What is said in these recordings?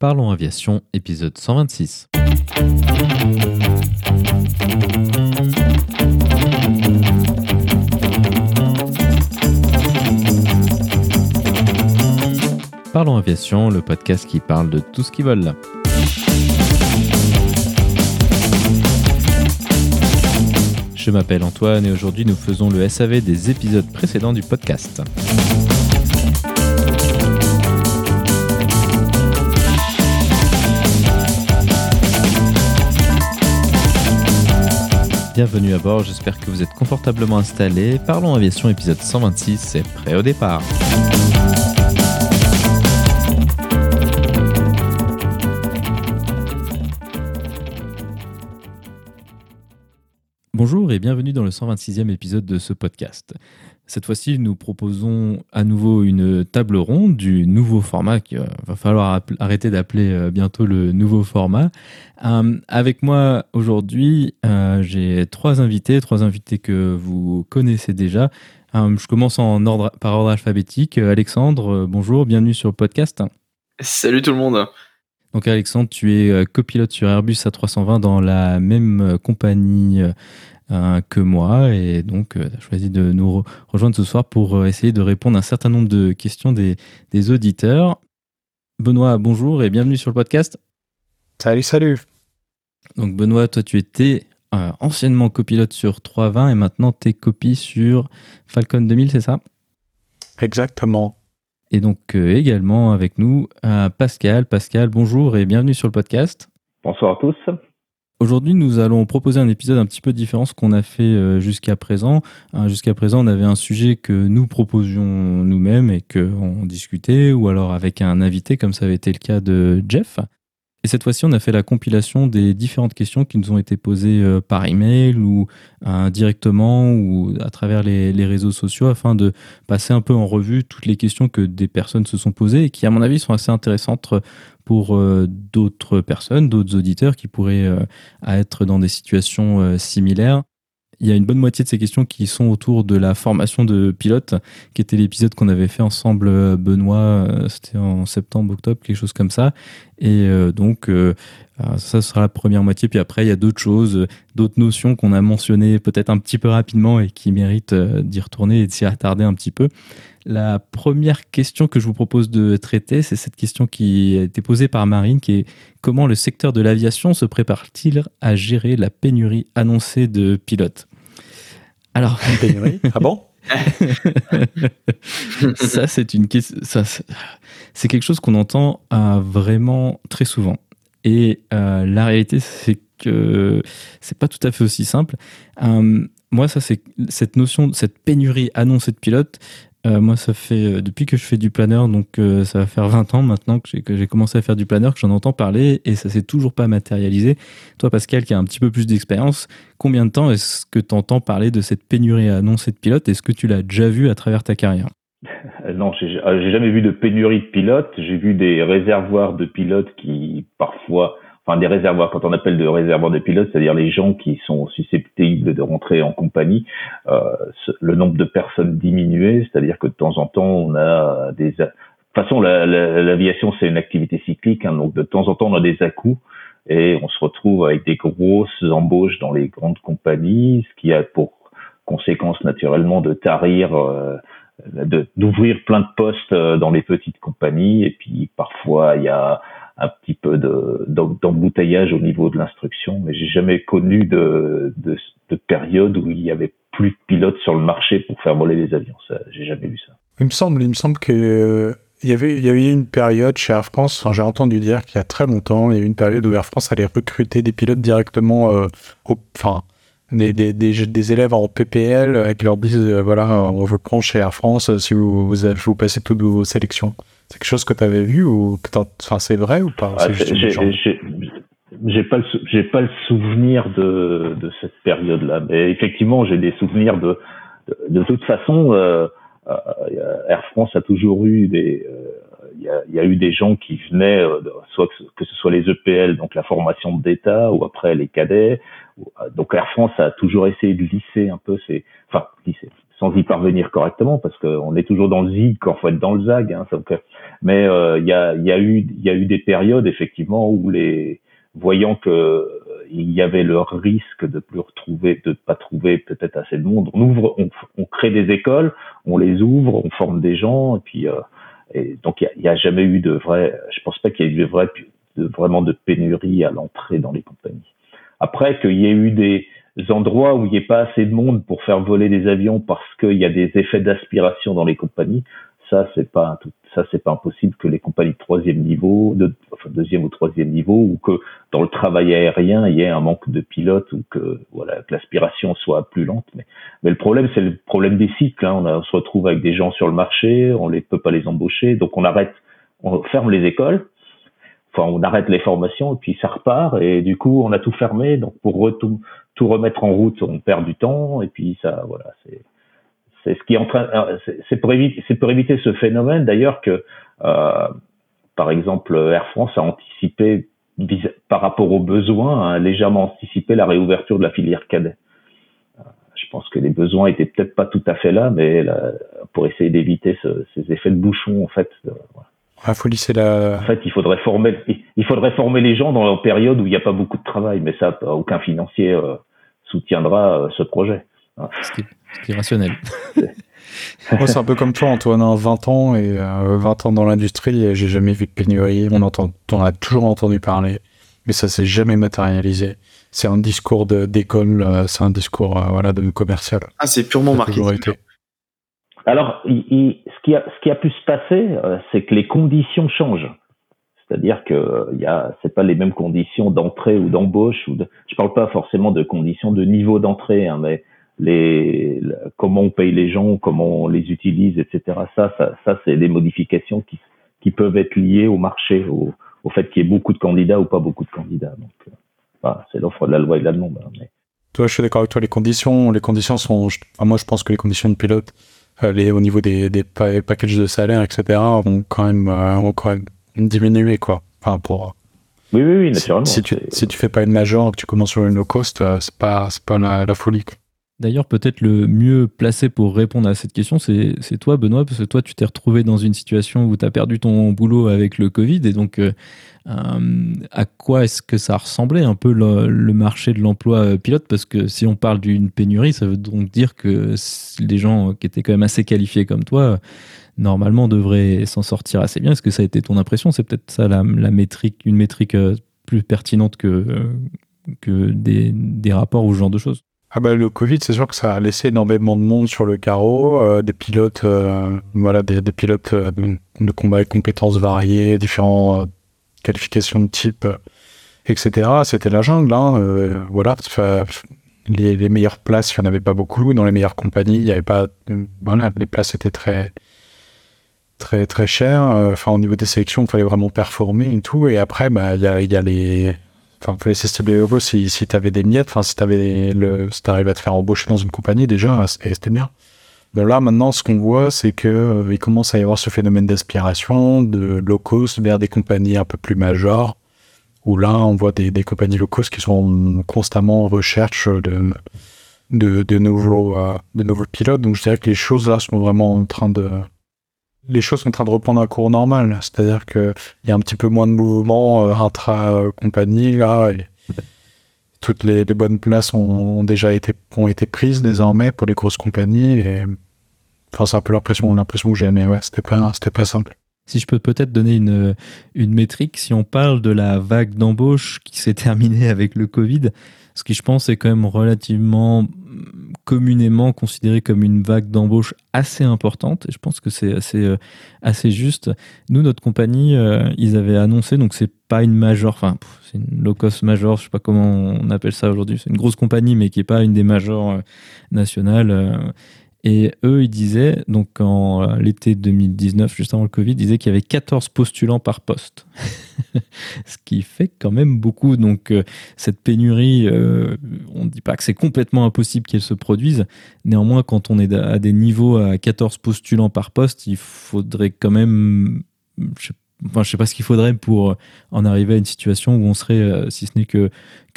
Parlons Aviation, épisode 126. Parlons Aviation, le podcast qui parle de tout ce qui vole. Je m'appelle Antoine et aujourd'hui nous faisons le SAV des épisodes précédents du podcast. Bienvenue à bord, j'espère que vous êtes confortablement installés. Parlons Aviation épisode 126, c'est prêt au départ. Bonjour et bienvenue dans le 126e épisode de ce podcast. Cette fois-ci, nous proposons à nouveau une table ronde du nouveau format qu'il va falloir arrêter d'appeler euh, bientôt le nouveau format. Euh, avec moi aujourd'hui, euh, j'ai trois invités, trois invités que vous connaissez déjà. je commence en ordre, par ordre alphabétique. Alexandre, bonjour, bienvenue sur le podcast. Salut tout le monde. Donc Alexandre, tu es copilote sur Airbus A320 dans la même compagnie euh, que moi et donc euh, tu as choisi de nous rejoindre ce soir pour euh, essayer de répondre à un certain nombre de questions des, des auditeurs. Benoît, bonjour et bienvenue sur le podcast. Salut, salut. Donc Benoît, toi tu étais anciennement copilote sur 320 et maintenant tu es copie sur Falcon 2000, c'est ça? Exactement. Et donc également avec nous Pascal. Pascal, bonjour et bienvenue sur le podcast. Bonsoir à tous. Aujourd'hui, nous allons proposer un épisode un petit peu différent de ce qu'on a fait euh, jusqu'à présent. Hein, jusqu'à présent, on avait un sujet que nous proposions nous-mêmes et qu'on discutait, ou alors avec un invité, comme ça avait été le cas de Jeff. Et cette fois-ci, on a fait la compilation des différentes questions qui nous ont été posées euh, par email ou euh, directement ou à travers les, réseaux sociaux afin de passer un peu en revue toutes les questions que des personnes se sont posées et qui, à mon avis, sont assez intéressantes pour euh, d'autres personnes, d'autres auditeurs qui pourraient être dans des situations similaires. Il y a une bonne moitié de ces questions qui sont autour de la formation de pilote, qui était l'épisode qu'on avait fait ensemble, Benoît, c'était en septembre, octobre, quelque chose comme ça. Et donc, ça sera la première moitié. Puis après, il y a d'autres choses, d'autres notions qu'on a mentionnées peut-être un petit peu rapidement et qui méritent d'y retourner et de s'y attarder un petit peu. La première question que je vous propose de traiter, c'est cette question qui a été posée par Marine, qui est comment le secteur de l'aviation se prépare-t-il à gérer la pénurie annoncée de pilotes? Alors, pénurie? Ah bon? Ça, c'est une question. C'est quelque chose qu'on entend euh, vraiment très souvent. Et euh, la réalité, c'est que c'est pas tout à fait aussi simple. Euh, moi, ça, c'est cette notion, cette pénurie annoncée de pilotes, euh, moi, ça fait euh, depuis que je fais du planeur, donc ça va faire 20 ans maintenant que j'ai commencé à faire du planeur, que j'en entends parler et ça s'est toujours pas matérialisé. Toi, Pascal, qui a un petit peu plus d'expérience, combien de temps est-ce que tu entends parler de cette pénurie annoncée de pilotes? Est-ce que tu l'as déjà vu à travers ta carrière? Non, j'ai jamais vu de pénurie de pilotes. J'ai vu des réservoirs de pilotes qui parfois enfin des réservoirs, quand on appelle de réservoirs de pilotes, c'est-à-dire les gens qui sont susceptibles de rentrer en compagnie, euh, le nombre de personnes diminuait, c'est-à-dire que de temps en temps, on a des... De toute façon, l'aviation, c'est une activité cyclique, hein, donc de temps en temps, on a des à-coups et on se retrouve avec des grosses embauches dans les grandes compagnies, ce qui a pour conséquence naturellement de tarir... Euh, d'ouvrir plein de postes euh, dans les petites compagnies et puis parfois il y a un petit peu d'embouteillage au niveau de l'instruction, mais j'ai jamais connu de, de, de, période où il y avait plus de pilotes sur le marché pour faire voler les avions. J'ai jamais vu ça. Il me semble, il me semble que euh, il y avait, il y avait une période chez Air France. J'ai entendu dire qu'il y a très longtemps, il y a eu une période où Air France allait recruter des pilotes directement, euh, au, enfin, des, des, des, des, élèves en PPL qui leur disent, euh, voilà, on vous prend chez Air France si vous, vous, vous passez toutes vos sélections. C'est quelque chose que tu avais vu ou enfin c'est vrai ou pas? Ah, J'ai pas j'ai pas le souvenir de de cette période-là, mais effectivement j'ai des souvenirs de de, toute façon euh, euh, Air France a toujours eu des il y, a, y, a, eu des gens qui venaient soit que, ce soit les EPL donc la formation d'État ou après les cadets donc Air France a toujours essayé de lisser un peu ses enfin lisser sans y parvenir correctement, parce qu'on est toujours dans le zig quand faut être dans le zag. Hein, mais il y, a, y, a eu, y a eu des périodes effectivement où les voyant que il y avait le risque de plus retrouver, de pas trouver peut-être assez de monde. On ouvre, on, on, crée des écoles, on les ouvre, on forme des gens, et puis et donc il n'y a, a, jamais eu de vrai. Je pense pas qu'il y ait eu de vrai, de, vraiment de pénurie à l'entrée dans les compagnies. Après qu'il y ait eu des endroits où il n'y ait pas assez de monde pour faire voler des avions parce qu'il y a des effets d'aspiration dans les compagnies, ça c'est pas ça c'est pas impossible que les compagnies de troisième niveau, de, deuxième ou troisième niveau, ou que dans le travail aérien il y ait un manque de pilotes ou que voilà que l'aspiration soit plus lente. Mais, le problème c'est le problème des cycles. Hein. On, se retrouve avec des gens sur le marché, on les peut pas les embaucher, donc on arrête, on ferme les écoles enfin, on arrête les formations et puis ça repart et du coup on a tout fermé. Donc pour tout, tout remettre en route, on perd du temps et puis ça, voilà, c'est c'est ce qui est en train, c'est pour éviter, c'est pour éviter ce phénomène d'ailleurs que, euh, par exemple, Air France a anticipé par rapport aux besoins, a légèrement anticipé la réouverture de la filière cadet. Euh, je pense que les besoins étaient peut-être pas tout à fait là, mais là, pour essayer d'éviter ce, ces effets de bouchon, en fait. Euh, voilà. Ah, faut lisser la... En fait, il faudrait former, il faudrait former les gens dans la période où il n'y a pas beaucoup de travail, mais ça, aucun financier euh, soutiendra euh, ce projet. Ce qui, est, rationnel. Moi, c'est un peu comme toi, Antoine, hein, 20 ans et 20 euh, ans dans l'industrie, et j'ai jamais vu de pénurie. On, entend, on a toujours entendu parler, mais ça s'est jamais matérialisé. C'est un discours d'école, c'est un discours voilà, de commercial. Ah, c'est purement marketing. Alors, ce, qui a, pu se passer, euh, c'est que les conditions changent. C'est-à-dire que il y a, c'est pas les mêmes conditions d'entrée ou d'embauche. Ou de, je parle pas forcément de conditions de niveau d'entrée, hein, mais comment on paye les gens, comment on les utilise, etc. Ça, ça, ça c'est des modifications qui, peuvent être liées au marché, au, fait qu'il y ait beaucoup de candidats ou pas beaucoup de candidats. Donc, euh, c'est l'offre de la loi et de la demande. Hein. Toi, je suis d'accord avec toi. Les conditions, les conditions sont. moi, je pense que les conditions de pilote les, au niveau des, des packages de salaire, etc., vont quand même, euh, vont quand même diminuer, quoi. Enfin, pour. Oui, oui, oui, naturellement. Si, tu, si tu fais pas une major, que tu commences sur une low cost, euh, c'est pas, c'est pas la, folie. D'ailleurs, peut-être le mieux placé pour répondre à cette question, c'est toi, Benoît, parce que toi, tu t'es retrouvé dans une situation où tu as perdu ton boulot avec le Covid, et donc euh, euh, à quoi est-ce que ça ressemblait un peu le, marché de l'emploi euh, pilote? Parce que si on parle d'une pénurie, ça veut donc dire que les gens qui étaient quand même assez qualifiés comme toi, normalement, devraient s'en sortir assez bien. Est-ce que ça a été ton impression? C'est peut-être ça la, métrique, une métrique plus pertinente que, des rapports ou ce genre de choses ah bah, le Covid, c'est sûr que ça a laissé énormément de monde sur le carreau, des pilotes, voilà, des, pilotes de combat avec compétences variées, différents qualification de type, euh, etc. C'était la jungle. Hein, euh, voilà, les, meilleures places, il n'y en avait pas beaucoup. Dans les meilleures compagnies, il n'y avait pas. Voilà, les places étaient très très très chères. Enfin, au niveau des sélections, il fallait vraiment performer et tout. Et après, bah, il y a les Enfin, il fallait s'establir si, si tu avais des miettes, enfin, si tu le, si arrivais à te faire embaucher dans une compagnie, déjà, c'était bien. Mais là, maintenant, ce qu'on voit, c'est que euh, il commence à y avoir ce phénomène d'aspiration de low cost vers des compagnies un peu plus majeures, où là, on voit des, des compagnies low cost qui sont constamment en recherche de, de, de nouveaux, euh, de nouveaux pilotes. Donc, je dirais que les choses là sont vraiment en train de, les choses sont en train de reprendre un cours normal. C'est-à-dire qu'il y a un petit peu moins de mouvement euh, intra-compagnie, là, et toutes les, bonnes places ont, déjà été, ont été prises désormais pour les grosses compagnies. Et, enfin, c'est un peu l'impression, l'impression que j'ai, mais ouais, c'était pas, c'était pas simple. Si je peux peut-être donner une, une métrique, si on parle de la vague d'embauche qui s'est terminée avec le Covid, ce qui je pense est quand même relativement communément considéré comme une vague d'embauche assez importante. Et je pense que c'est assez, euh, assez juste. Nous, notre compagnie, euh, ils avaient annoncé, donc c'est pas une major, enfin, c'est une low cost major, je sais pas comment on appelle ça aujourd'hui. C'est une grosse compagnie, mais qui est pas une des majors euh, nationales. Et eux, ils disaient, donc en euh, l'été 2019, juste avant le Covid, ils disaient qu'il y avait 14 postulants par poste. Ce qui fait quand même beaucoup. Donc euh, cette pénurie, euh, on ne dit pas que c'est complètement impossible qu'elle se produise. Néanmoins, quand on est à des niveaux à 14 postulants par poste, il faudrait quand même enfin, je sais pas ce qu'il faudrait pour en arriver à une situation où on serait, si ce n'est que,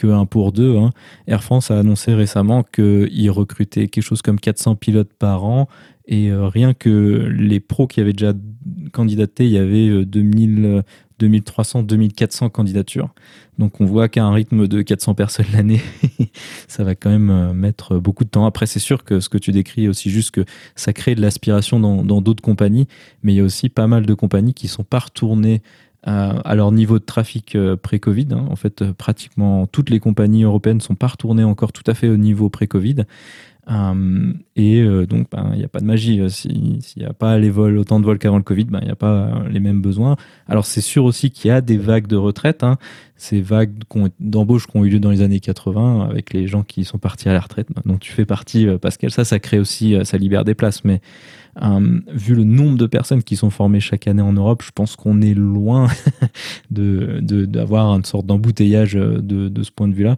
un pour deux. Hein. Air France a annoncé récemment qu'il recrutait quelque chose comme 400 pilotes par an. Et rien que les pros qui avaient déjà candidaté, il y avait 2000, 2300, 2400 candidatures. Donc on voit qu'à un rythme de 400 personnes l'année, ça va quand même euh, mettre beaucoup de temps. Après, c'est sûr que ce que tu décris est aussi juste que ça crée de l'aspiration dans d'autres compagnies, mais il y a aussi pas mal de compagnies qui sont pas retournées à, leur niveau de trafic euh, pré-Covid. Hein. En fait, euh, pratiquement toutes les compagnies européennes sont pas retournées encore tout à fait au niveau pré-Covid. Euh, et euh, donc, ben, il n'y a pas de magie. Euh, s'il n'y a pas les vols, autant de vols qu'avant le Covid, ben, il n'y a pas les mêmes besoins. Alors, c'est sûr aussi qu'il y a des vagues de retraite. Hein. Ces vagues d'embauche qui ont eu lieu dans les années 80 avec les gens qui sont partis à la retraite, ben, dont tu fais partie, Pascal. Ça, ça crée aussi, ça libère des places. Mais vu le nombre de personnes qui sont formées chaque année en Europe, je pense qu'on est loin d'avoir de, une sorte d'embouteillage de, de ce point de vue-là.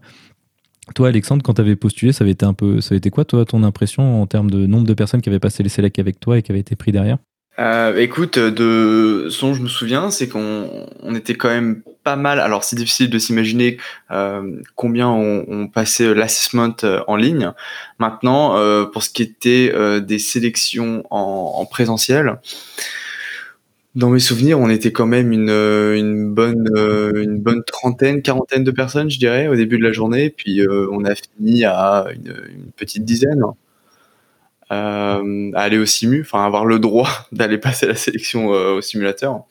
Toi, Alexandre, quand tu avais postulé, ça avait été un peu, ça avait été quoi, toi, ton impression en termes de nombre de personnes qui avaient passé les sélects avec toi et qui avaient été pris derrière? Euh, écoute, de ce dont je me souviens, c'est qu'on on était quand même pas mal. Alors, c'est difficile de s'imaginer euh, combien on, on passait l'assessment euh, en ligne. Maintenant, pour ce qui était des sélections en, en présentiel, dans mes souvenirs, on était quand même une, euh, une bonne euh, une bonne trentaine, quarantaine de personnes, je dirais, au début de la journée. Puis euh, on a fini à une, petite dizaine euh, à aller au simu, enfin avoir le droit d'aller passer la sélection au simulateur.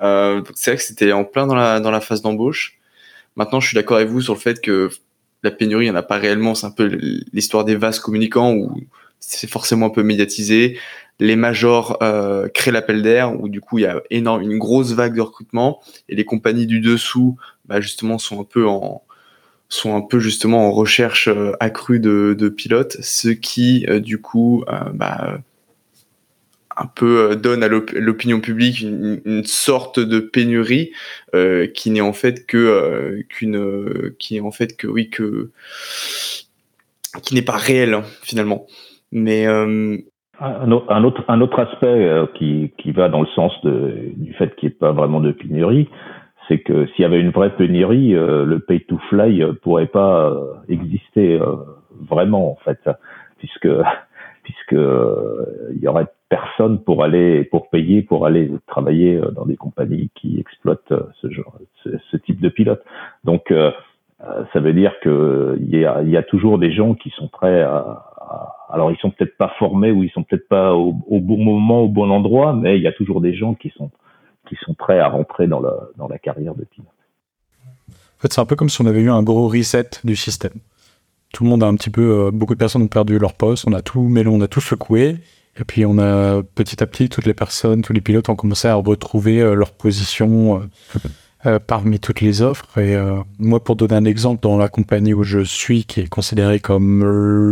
C'est vrai que c'était en plein dans la dans la phase d'embauche. Maintenant, je suis d'accord avec vous sur le fait que la pénurie, il n'y en a pas réellement. C'est un peu l'histoire des vases communicants où c'est forcément un peu médiatisé les majors euh, créent l'appel d'air où du coup il y a énorme, une grosse vague de recrutement et les compagnies du dessous bah, justement sont un peu en sont un peu justement en recherche euh, accrue de, de, pilotes, ce qui euh, du coup euh, bah, un peu donne à l'opinion publique une, une, sorte de pénurie qui n'est en fait que qu'une qui est en fait que oui que qui n'est pas réelle finalement. Mais un autre, un autre aspect euh, qui, qui va dans le sens de, du fait qu'il n'y ait pas vraiment de pénurie, c'est que s'il y avait une vraie pénurie, euh, le pay to fly euh, pourrait pas exister vraiment en fait, puisque puisque il y aurait personne pour aller pour payer pour aller travailler dans des compagnies qui exploitent ce genre ce, type de pilote. Donc ça veut dire que il y a, y a toujours des gens qui sont prêts à, alors ils sont peut-être pas formés ou ils sont peut-être pas au, bon moment, au bon endroit, mais il y a toujours des gens qui sont qui sont prêts à rentrer dans la dans la carrière de pilote. En fait, c'est un peu comme si on avait eu un gros reset du système. Tout le monde a un petit peu, euh, beaucoup de personnes ont perdu leur poste, on a tout mais on a tout secoué, et puis on a petit à petit toutes les personnes, tous les pilotes ont commencé à retrouver euh, leur position. Euh, euh, parmi toutes les offres. Et euh, moi, pour donner un exemple, dans la compagnie où je suis, qui est considérée comme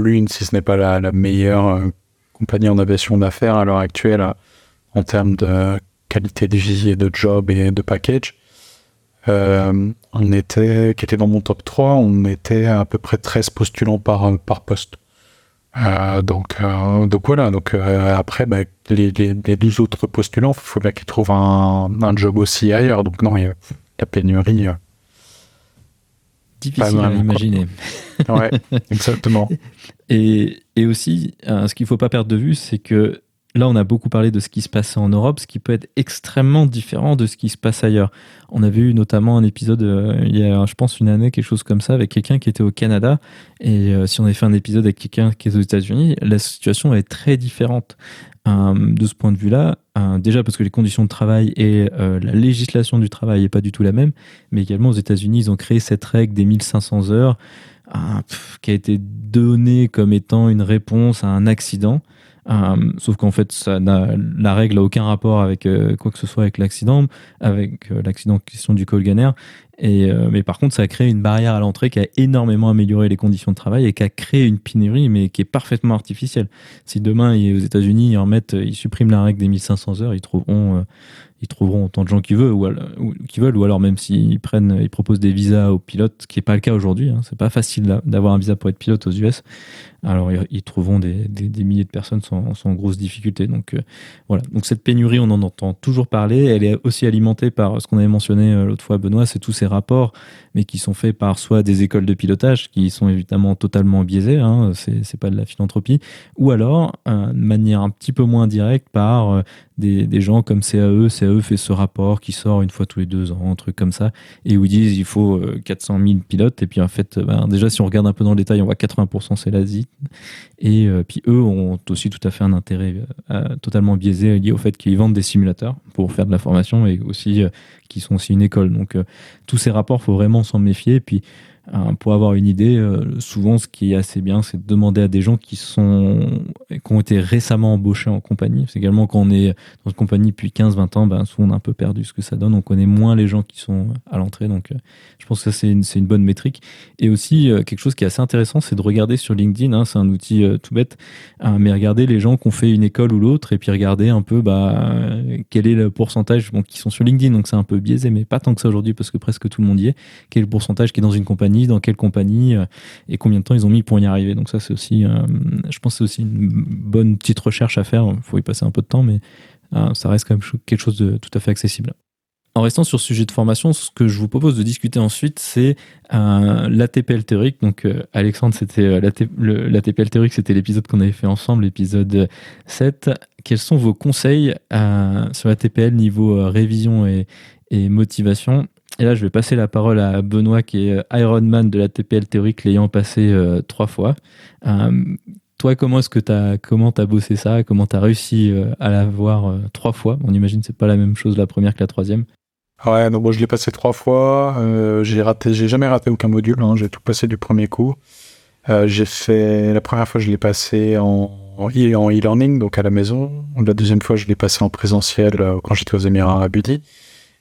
l'une, si ce n'est pas la, meilleure euh, compagnie en aviation d'affaires à l'heure actuelle, en termes de qualité de vie et de job et de package, on était, qui était dans mon top 3, on était à peu près 13 postulants par, par poste. Donc, donc voilà. Donc après, bah, les, les, les, 12 autres postulants, il faut bien qu'ils trouvent un, un, job aussi ailleurs. Donc non, il la pénurie. Euh, Difficile à imaginer. ouais, exactement. Et, et aussi, euh, ce qu'il ne faut pas perdre de vue, c'est que là, on a beaucoup parlé de ce qui se passe en Europe, ce qui peut être extrêmement différent de ce qui se passe ailleurs. On avait eu notamment un épisode, euh, il y a, je pense, une année, quelque chose comme ça, avec quelqu'un qui était au Canada. Et euh, si on avait fait un épisode avec quelqu'un qui est aux États-Unis, la situation est très différente. Euh, de ce point de vue-là, déjà parce que les conditions de travail et euh, la législation du travail n'est pas du tout la même, mais également aux États-Unis, ils ont créé cette règle des 1500 heures pff, qui a été donnée comme étant une réponse à un accident. Euh, sauf qu'en fait, ça la règle n'a aucun rapport avec euh, quoi que ce soit avec l'accident, avec euh, l'accident question du Colganer. Et, euh, mais par contre, ça a créé une barrière à l'entrée qui a énormément amélioré les conditions de travail et qui a créé une pénurie, mais qui est parfaitement artificielle. Si demain, aux États-Unis, ils remettent, ils suppriment la règle des 1500 heures, ils trouveront, ils trouveront autant de gens qu'ils veulent, ou, qui veulent, ou alors même s'ils prennent, ils proposent des visas aux pilotes, ce qui n'est pas le cas aujourd'hui. Hein. C'est pas facile d'avoir un visa pour être pilote aux US. Alors ils trouveront des, milliers de personnes sans, sans grosse difficulté. Donc euh, voilà. Donc cette pénurie, on en entend toujours parler. Elle est aussi alimentée par ce qu'on avait mentionné euh, l'autre fois, Benoît, c'est tous ces rapports, mais qui sont faits par soit des écoles de pilotage, qui sont évidemment totalement biaisées, hein, c'est pas de la philanthropie, ou alors euh, de manière un petit peu moins directe par des, des, gens comme CAE. CAE fait ce rapport qui sort une fois tous les deux ans, un truc comme ça, et où ils disent il faut 400 000 pilotes. Et puis en fait, ben, déjà, si on regarde un peu dans le détail, on voit 80% c'est l'Asie. Et euh, puis eux ont aussi tout à fait un intérêt euh, totalement biaisé lié au fait qu'ils vendent des simulateurs pour faire de la formation et aussi euh, qu'ils sont aussi une école. Donc tous ces rapports, faut vraiment s'en méfier. Et puis pour avoir une idée, euh, souvent ce qui est assez bien, c'est de demander à des gens qui sont qui ont été récemment embauchés en compagnie. C'est également quand on est dans une compagnie depuis 15-20 ans, ben, souvent on a un peu perdu ce que ça donne. On connaît moins les gens qui sont à l'entrée. Donc euh, je pense que c'est une, bonne métrique. Et aussi euh, quelque chose qui est assez intéressant, c'est de regarder sur LinkedIn. Hein, c'est un outil tout bête, mais regarder les gens qui ont fait une école ou l'autre et puis regarder un peu bah, quel est le pourcentage qui sont sur LinkedIn. Donc c'est un peu biaisé, mais pas tant que ça aujourd'hui parce que presque tout le monde y est. Quel est le pourcentage qui est dans une compagnie dans quelle compagnie euh, et combien de temps ils ont mis pour y arriver. Donc ça, c'est aussi, euh, je pense, c'est aussi une bonne petite recherche à faire. Il faut y passer un peu de temps, mais euh, ça reste quand même quelque chose de tout à fait accessible. En restant sur ce sujet de formation, ce que je vous propose de discuter ensuite, c'est l'ATPL théorique. Donc, Alexandre, c'était l'ATPL théorique, c'était l'épisode qu'on avait fait ensemble, l'épisode 7. Quels sont vos conseils sur l'ATPL niveau révision et motivation? Et là, je vais passer la parole à Benoît, qui est euh, Ironman de la TPL théorique, l'ayant passé euh, trois fois. Euh, toi, comment est-ce que tu comment as bossé ça? Comment tu as réussi à l'avoir trois fois? On imagine que c'est pas la même chose la première que la troisième. Ouais, donc moi je l'ai passé trois fois. j'ai raté, j'ai jamais raté aucun module. Hein, j'ai tout passé du premier coup. j'ai fait la première fois, je l'ai passé en en e-learning, donc à la maison. La deuxième fois, je l'ai passé en présentiel quand j'étais aux Émirats Arabes Unis.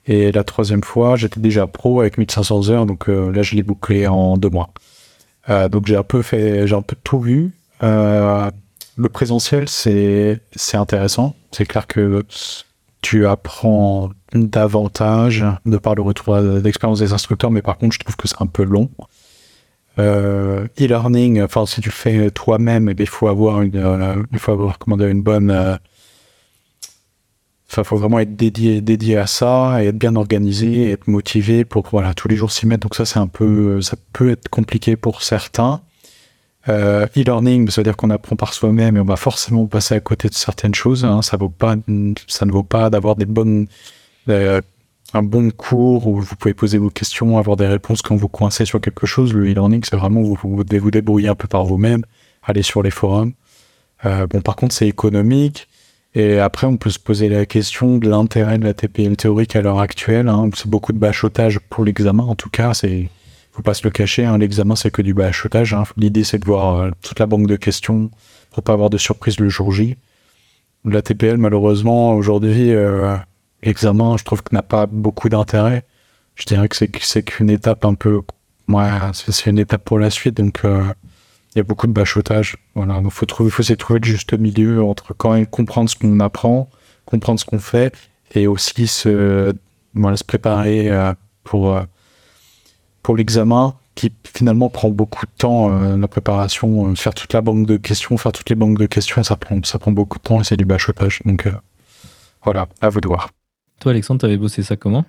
Et la troisième fois, j'étais déjà pro avec 1500 heures, donc euh, là, je l'ai bouclé en deux mois. Euh, donc j'ai un peu fait, j'ai un peu tout vu. Euh, le présentiel, c'est intéressant. C'est clair que tu apprends davantage de par le retour d'expérience des instructeurs, mais par contre, je trouve que c'est un peu long. e-learning, enfin, si tu fais toi-même, il faut avoir une, il faut avoir comment une bonne il faut vraiment être dédié, dédié à ça et être bien organisé être motivé pour voilà tous les jours s'y mettre. Donc ça, c'est un peu, ça peut être compliqué pour certains. Euh, e-learning, ça veut dire qu'on apprend par soi-même et on va forcément passer à côté de certaines choses. Hein. Ça ne vaut pas d'avoir des bonnes, euh, un bon cours où vous pouvez poser vos questions, avoir des réponses quand vous coincez sur quelque chose. Le e-learning, c'est vraiment vous vous, vous débrouiller un peu par vous-même, aller sur les forums. Euh, bon, par contre, c'est économique. Et après, on peut se poser la question de l'intérêt de la TPL théorique à l'heure actuelle. Hein. C'est beaucoup de bachotage pour l'examen, en tout cas. C'est, faut pas se le cacher. Hein. L'examen, c'est que du bachotage. Hein. L'idée, c'est de voir euh, toute la banque de questions pour pas avoir de surprise le jour J. La TPL, malheureusement, aujourd'hui, euh, l'examen, je trouve que n'a pas beaucoup d'intérêt. Je dirais que c'est, c'est qu'une étape un peu, ouais, c'est une étape pour la suite. Donc, euh, il y a beaucoup de bachotage. Voilà, il faut trouver, faut essayer de trouver le juste milieu entre quand même comprendre ce qu'on apprend, comprendre ce qu'on fait, et aussi se, voilà, se préparer euh, pour euh, pour l'examen qui finalement prend beaucoup de temps euh, la préparation, faire toute la banque de questions, faire toutes les banques de questions, ça prend ça prend beaucoup de temps et c'est du bachotage. Donc voilà, à vous de voir. Toi, Alexandre, tu avais bossé ça comment?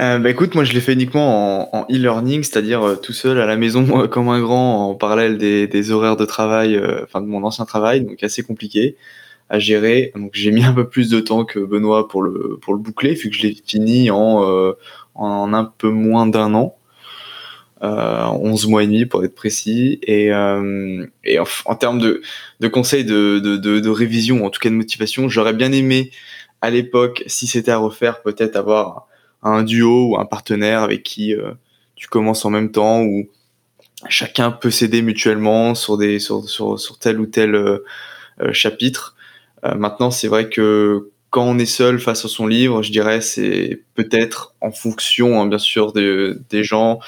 Euh, bah écoute, moi je l'ai fait uniquement en, e-learning, c'est-à-dire euh, tout seul à la maison comme un grand en parallèle des, des horaires de travail, euh, enfin de mon ancien travail, donc assez compliqué à gérer. Donc j'ai mis un peu plus de temps que Benoît pour le pour le boucler, vu que je l'ai fini en euh, en un peu moins d'un an, 11 mois et demi pour être précis. Et et en, termes de de conseils de, de de, de révision, en tout cas de motivation, j'aurais bien aimé à l'époque, si c'était à refaire, peut-être avoir un duo ou un partenaire avec qui euh, tu commences en même temps ou chacun peut s'aider mutuellement sur des sur, sur, sur tel ou tel euh, euh, chapitre. maintenant, c'est vrai que quand on est seul face à son livre, je dirais c'est peut-être en fonction, hein, bien sûr, de, des gens,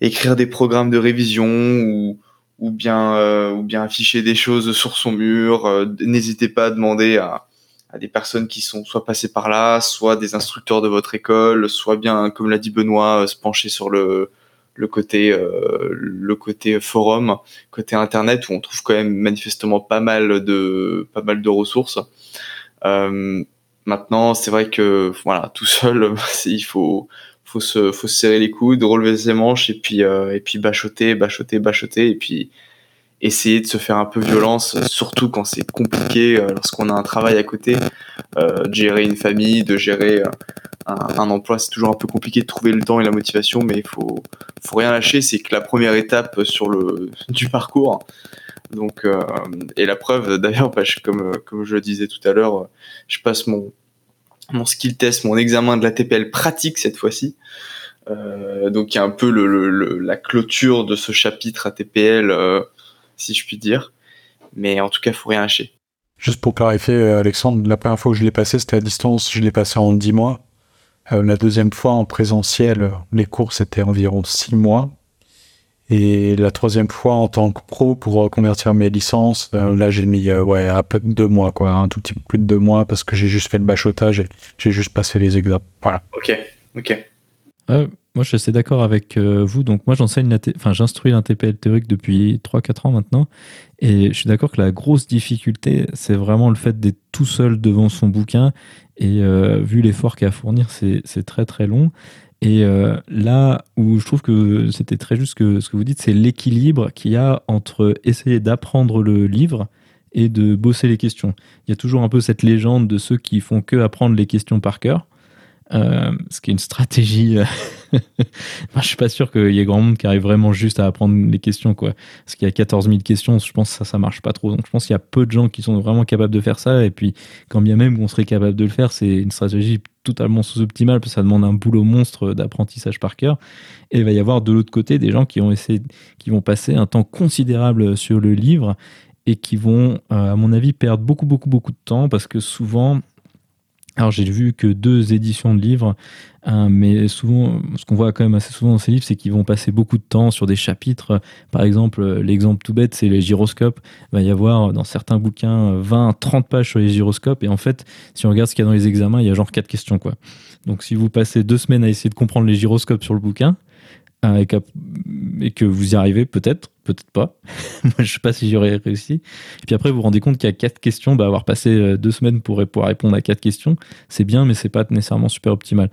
écrire des programmes de révision ou ou bien ou bien afficher des choses sur son mur. N'hésitez pas à demander à à des personnes qui sont soit passées par là, soit des instructeurs de votre école, soit bien, comme l'a dit Benoît, se pencher sur le le côté le côté forum, côté internet où on trouve quand même manifestement pas mal de pas mal de ressources. maintenant, c'est vrai que voilà, tout seul, il faut faut se faut se serrer les coudes, relever ses manches et puis et puis bachoter, bachoter, bachoter et puis essayer de se faire un peu violence, surtout quand c'est compliqué, euh, lorsqu'on a un travail à côté, euh, de gérer une famille, de gérer euh, un, emploi, c'est toujours un peu compliqué de trouver le temps et la motivation, mais il faut, faut rien lâcher, c'est que la première étape sur le du parcours. Donc, et la preuve, d'ailleurs, bah, comme, comme je le disais tout à l'heure, je passe mon, mon skill test, mon examen de la TPL pratique cette fois-ci. donc il y a un peu le, la clôture de ce chapitre ATPL si je puis dire. Mais en tout cas, faut rien lâcher. Juste pour clarifier, euh, Alexandre, la première fois que je l'ai passé, c'était à distance. Je l'ai passé en 10 mois. Euh, la deuxième fois en présentiel, les cours, c'était environ 6 mois. Et la troisième fois en tant que pro pour convertir mes licences, euh, là j'ai mis ouais, à peu de deux mois, quoi, un tout petit peu plus de deux mois parce que j'ai juste fait le bachotage et j'ai juste passé les examens. Voilà. Ok, ok. Moi, je suis assez d'accord avec euh, vous. Donc, moi, j'enseigne, enfin, j'instruis l'INTPL théorique depuis 3-4 ans maintenant. Et je suis d'accord que la grosse difficulté, c'est vraiment le fait d'être tout seul devant son bouquin. Et euh, vu l'effort qu'il y a à fournir, c'est très, très long. Et euh, là où je trouve que c'était très juste que, ce que vous dites, c'est l'équilibre qu'il y a entre essayer d'apprendre le livre et de bosser les questions. Il y a toujours un peu cette légende de ceux qui font que apprendre les questions par cœur. Euh, ce qui est une stratégie. Euh, je suis pas sûr qu'il y ait grand monde qui arrive vraiment juste à apprendre les questions, quoi. Parce qu'il y a 14 000 questions, je pense que ça, ça marche pas trop. Donc, je pense qu'il y a peu de gens qui sont vraiment capables de faire ça. Et puis, quand bien même on serait capable de le faire, c'est une stratégie totalement sous-optimale parce que ça demande un boulot monstre d'apprentissage par cœur. Et il va y avoir de l'autre côté des gens qui ont essayé, qui vont passer un temps considérable sur le livre et qui vont, euh, à mon avis, perdre beaucoup, beaucoup, beaucoup de temps parce que souvent, alors j'ai vu que deux éditions de livres, hein, mais souvent, ce qu'on voit quand même assez souvent dans ces livres, c'est qu'ils vont passer beaucoup de temps sur des chapitres. Par exemple, l'exemple tout bête, c'est les gyroscopes. Il va y avoir dans certains bouquins 20, 30 pages sur les gyroscopes, et en fait, si on regarde ce qu'il y a dans les examens, il y a genre quatre questions quoi. Donc si vous passez deux semaines à essayer de comprendre les gyroscopes sur le bouquin, hein, et, que, vous y arrivez peut-être, peut-être pas. Moi, je sais pas si j'aurais réussi. Et puis après, vous vous rendez compte qu'il y a quatre questions. Bah, avoir passé euh, deux semaines pour, pour répondre à quatre questions, c'est bien, mais c'est pas nécessairement super optimal.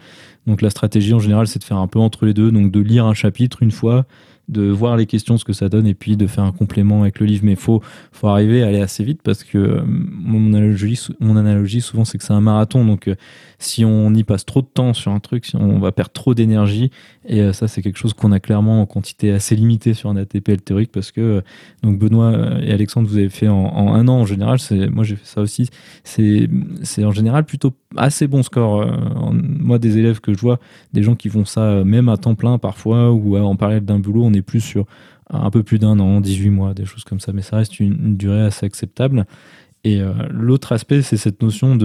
Donc la stratégie en général, c'est de faire un peu entre les deux. Donc de lire un chapitre une fois, de voir les questions, ce que ça donne, et puis de faire un complément avec le livre. Mais il faut, faut arriver à aller assez vite parce que euh, mon analogie, mon analogie souvent, c'est que c'est un marathon. Donc, euh, si on y passe trop de temps sur un truc, on va perdre trop d'énergie. Et euh, ça, c'est quelque chose qu'on a clairement en quantité assez limitée sur un ATPL théorique parce que, donc, Benoît et Alexandre, vous avez fait en, un an en général. C'est, moi, j'ai fait ça aussi. C'est, c'est en général plutôt assez bon score. moi, des élèves que je vois, des gens qui font ça même à temps plein parfois ou en parallèle d'un boulot, on est plus sur un peu plus d'un an, 18 mois, des choses comme ça, mais ça reste une, durée assez acceptable. Et euh, l'autre aspect, c'est cette notion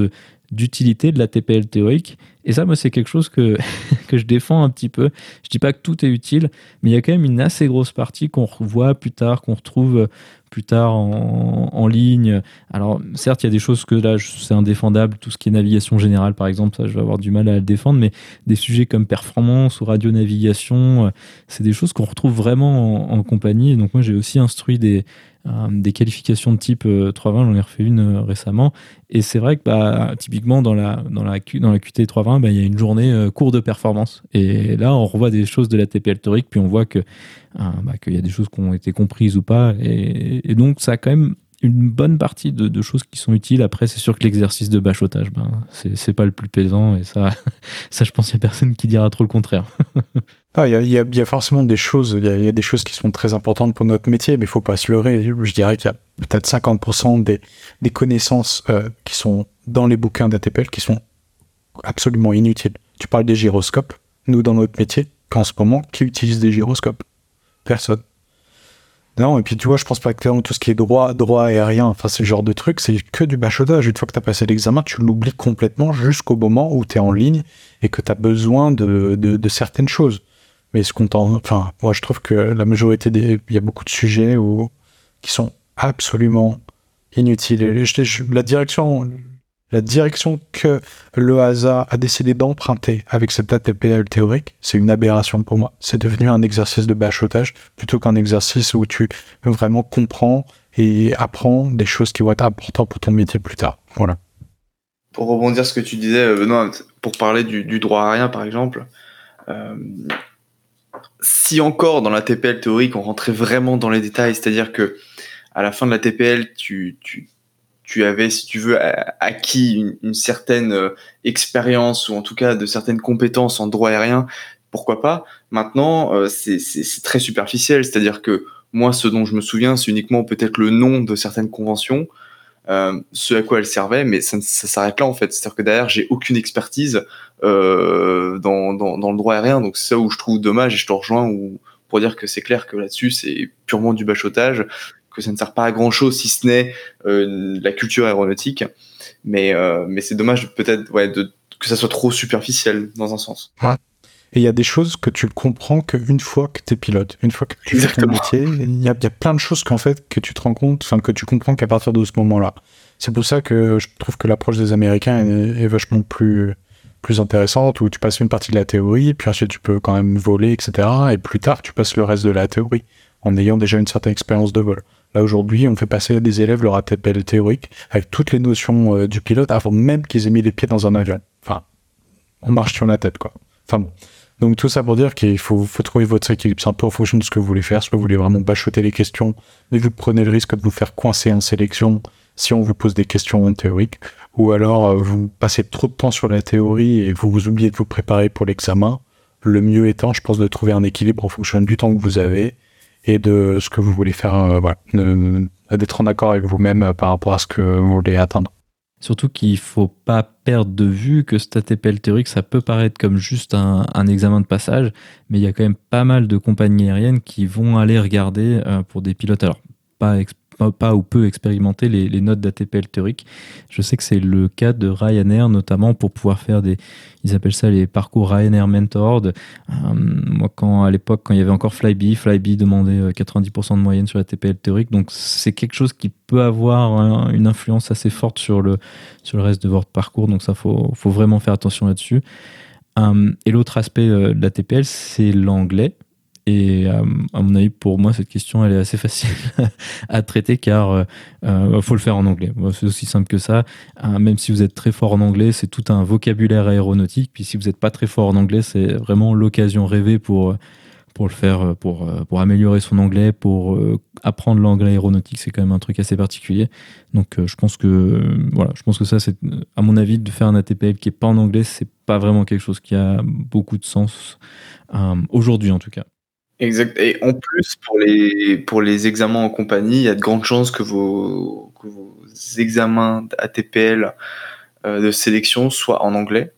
d'utilité de la TPL théorique. Et ça, moi, c'est quelque chose que, que je défends un petit peu. Je dis pas que tout est utile, mais il y a quand même une assez grosse partie qu'on revoit plus tard, qu'on retrouve plus tard en, en, ligne. Alors, certes, il y a des choses que là, c'est indéfendable, tout ce qui est navigation générale, par exemple, ça, je vais avoir du mal à le défendre, mais des sujets comme performance ou radionavigation, euh, c'est des choses qu'on retrouve vraiment en, compagnie. donc, moi, j'ai aussi instruit des, euh, des qualifications de type 320, euh, j'en ai refait une euh, récemment. Et c'est vrai que bah, typiquement dans la, dans la, dans la QT 320, bah, il y a une journée cours de performance. Et là, on revoit des choses de la TPL théorique, puis on voit que bah, qu'il y a des choses qui ont été comprises ou pas. Et, donc, ça a quand même une bonne partie de, choses qui sont utiles. Après, c'est sûr que l'exercice de bachotage, ben, c'est pas le plus plaisant. Et ça, ça je pense qu'il n'y a personne qui dira trop le contraire. Ah, il y, a, y, a, forcément des choses, y, a des choses qui sont très importantes pour notre métier, mais il faut pas se leurrer. Je dirais qu'il y a peut-être 50% des, des connaissances euh, qui sont dans les bouquins d'ATPL qui sont absolument inutiles. Tu parles des gyroscopes. Nous, dans notre métier, qu'en ce moment, qui utilise des gyroscopes? Personne. Non, et puis tu vois, je pense pas que tout ce qui est droit, droit aérien, enfin, ce genre de truc, c'est que du bachotage. Une fois que tu as passé l'examen, tu l'oublies complètement jusqu'au moment où tu es en ligne et que tu as besoin de, certaines choses. Mais ce qu'on enfin, moi, je trouve que la majorité des, il y a beaucoup de sujets qui sont absolument inutiles. La direction, la direction que le hasard a décidé d'emprunter avec cette ATPL théorique, c'est une aberration pour moi. C'est devenu un exercice de bachotage plutôt qu'un exercice où tu vraiment comprends et apprends des choses qui vont être importantes pour ton métier plus tard. Voilà. Pour rebondir ce que tu disais, euh, Benoît, pour parler du, droit à rien, par exemple, euh, si encore dans la TPL théorique on rentrait vraiment dans les détails, c'est-à-dire que à la fin de la TPL, tu, tu avais, si tu veux, acquis une, certaine euh, expérience ou en tout cas de certaines compétences en droit aérien, pourquoi pas. Maintenant, euh, c'est très superficiel, c'est-à-dire que moi, ce dont je me souviens, c'est uniquement peut-être le nom de certaines conventions, euh, ce à quoi elles servaient, mais ça, s'arrête là en fait. C'est-à-dire que derrière, j'ai aucune expertise dans, le droit aérien, donc c'est ça où je trouve dommage et je te rejoins pour dire que c'est clair que là-dessus, c'est purement du bachotage que ça ne sert pas à grand chose si ce n'est euh, la culture aéronautique. Mais, euh, mais c'est dommage peut-être ouais, de, que ça soit trop superficiel dans un sens. Et il y a des choses que tu comprends qu'une fois que tu es pilote, une fois que tu fais ton métier, il y a, y a, plein de choses qu'en fait que tu te rends compte, enfin que tu comprends qu'à partir de ce moment-là. C'est pour ça que je trouve que l'approche des Américains est, est, vachement plus plus intéressante où tu passes une partie de la théorie, puis ensuite tu peux quand même voler, etc. Et plus tard, tu passes le reste de la théorie en ayant déjà une certaine expérience de vol. Là aujourd'hui, on fait passer des élèves leur ATPL théorique avec toutes les notions euh, du pilote avant même qu'ils aient mis les pieds dans un avion. Enfin, on marche sur la tête, quoi. Enfin bon. Donc tout ça pour dire qu'il faut, faut trouver votre équilibre. C'est un peu en fonction de ce que vous voulez faire. Soit vous voulez vraiment bachoter les questions, mais vous prenez le risque de vous faire coincer en sélection si on vous pose des questions théoriques, ou alors euh, vous passez trop de temps sur la théorie et vous vous oubliez de vous préparer pour l'examen. Le mieux étant, je pense, de trouver un équilibre en fonction du temps que vous avez et de ce que vous voulez faire, euh, d'être en accord avec vous-même euh, par rapport à ce que vous voulez atteindre. Surtout qu'il faut pas perdre de vue que cet ATPL théorique, ça peut paraître comme juste un, un, examen de passage, mais il y a quand même pas mal de compagnies aériennes qui vont aller regarder euh, pour des pilotes. Alors, pas pas ou peu expérimenter les, notes d'ATPL théorique. Je sais que c'est le cas de Ryanair, notamment pour pouvoir faire des, ils appellent ça les parcours Ryanair Mentored. Euh, moi, quand à l'époque, quand il y avait encore Flybe, Flybe demandait 90% euh, de moyenne sur l'ATPL théorique, donc c'est quelque chose qui peut avoir une influence assez forte sur le sur le reste de votre parcours. Donc ça, faut faut vraiment faire attention là-dessus. Euh, et l'autre aspect de l'ATPL, c'est l'anglais. Et euh, à mon avis, pour moi, cette question, elle est assez facile à traiter car euh, euh, faut le faire en anglais. C'est aussi simple que ça. Même si vous êtes très fort en anglais, c'est tout un vocabulaire aéronautique. Puis si vous n'êtes pas très fort en anglais, c'est vraiment l'occasion rêvée pour pour le faire, pour pour améliorer son anglais, pour apprendre l'anglais aéronautique. C'est quand même un truc assez particulier. Donc, je pense que voilà, je pense que ça, c'est à mon avis, de faire un ATPL qui est pas en anglais, c'est pas vraiment quelque chose qui a beaucoup de sens aujourd'hui, en tout cas. Exact. Et en plus, pour les, pour les examens en compagnie, il y a de grandes chances que vos, que vos examens ATPL euh, de sélection soient en anglais.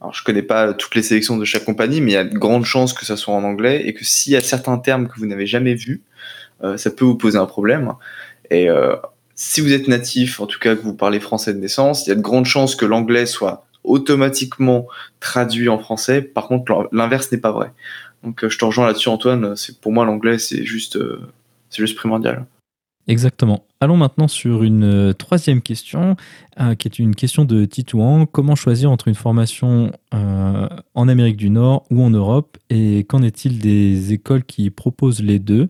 Alors, je connais pas toutes les sélections de chaque compagnie, mais il y a de grandes chances que ça soit en anglais et que s'il y a certains termes que vous n'avez jamais vus, euh, ça peut vous poser un problème. Et euh, si vous êtes natif, en tout cas que vous parlez français de naissance, il y a de grandes chances que l'anglais soit automatiquement traduit en français. Par contre, l'inverse n'est pas vrai. Donc euh, je te rejoins là-dessus Antoine, pour moi l'anglais c'est juste euh, c'est juste primordial. Exactement. Allons maintenant sur une euh, troisième question, qui est une question de Titouan. Comment choisir entre une formation en Amérique du Nord ou en Europe? Et qu'en est-il des écoles qui proposent les deux?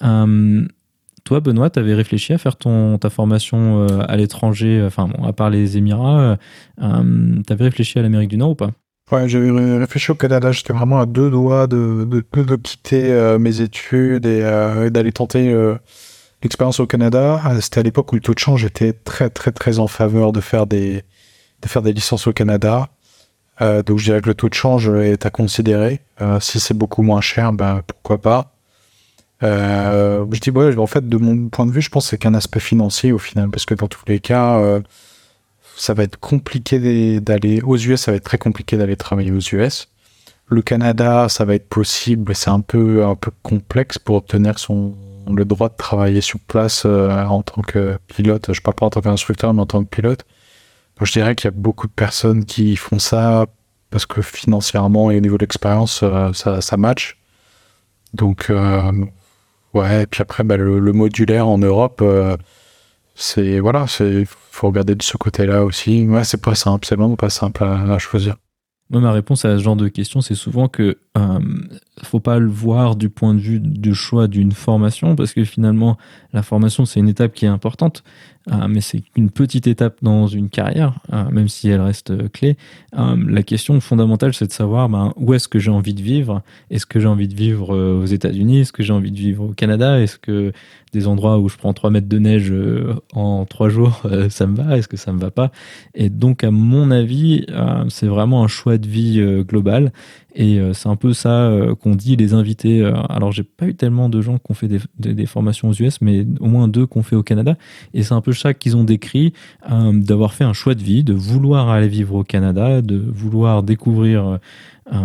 Toi, Benoît, tu avais réfléchi à faire ton, ta formation à l'étranger, enfin, à part les Émirats, tu avais réfléchi à l'Amérique du Nord ou pas? Ouais, j'avais réfléchi au Canada. J'étais vraiment à deux doigts de, de, quitter euh, mes études et euh, d'aller tenter euh, l'expérience au Canada. C'était à l'époque où le taux de change était très, très, très en faveur de faire des, de faire des licences au Canada. donc, je dirais que le taux de change est à considérer. si c'est beaucoup moins cher, ben, pourquoi pas. je dis, ouais, en fait, de mon point de vue, je pense que c'est qu'un aspect financier au final, parce que dans tous les cas, ça va être compliqué d'aller aux US, ça va être très compliqué d'aller travailler aux US. Le Canada, ça va être possible, mais c'est un peu un peu complexe pour obtenir son le droit de travailler sur place euh, en tant que pilote. Je parle pas en tant qu'instructeur, mais en tant que pilote. Donc, je dirais qu'il y a beaucoup de personnes qui font ça parce que financièrement et au niveau de l'expérience, euh, ça, ça match. Donc, euh, ouais, et puis après, bah, le, modulaire en Europe, c'est voilà, c'est faut regarder de ce côté-là aussi. Ouais, c'est pas simple, c'est vraiment pas simple à, choisir. Moi, ma réponse à ce genre de questions, c'est souvent que euh, faut pas le voir du point de vue du choix d'une formation, parce que finalement, la formation, c'est une étape qui est importante. Euh, mais c'est une petite étape dans une carrière, euh, même si elle reste euh, clé. la question fondamentale, c'est de savoir ben, où est-ce que j'ai envie de vivre? Est-ce que j'ai envie de vivre aux États-Unis? Est-ce que j'ai envie de vivre au Canada? Est-ce que des endroits où je prends 3 mètres de neige en 3 jours, ça me va? Est-ce que ça me va pas? Et donc, à mon avis, c'est vraiment un choix de vie global. Et c'est un peu ça qu'on dit les invités. alors, j'ai pas eu tellement de gens qui ont fait des, formations aux US, mais au moins deux qu'on fait au Canada. Et c'est un peu ça qu'ils ont décrit, euh, d'avoir fait un choix de vie, de vouloir aller vivre au Canada, de vouloir découvrir euh,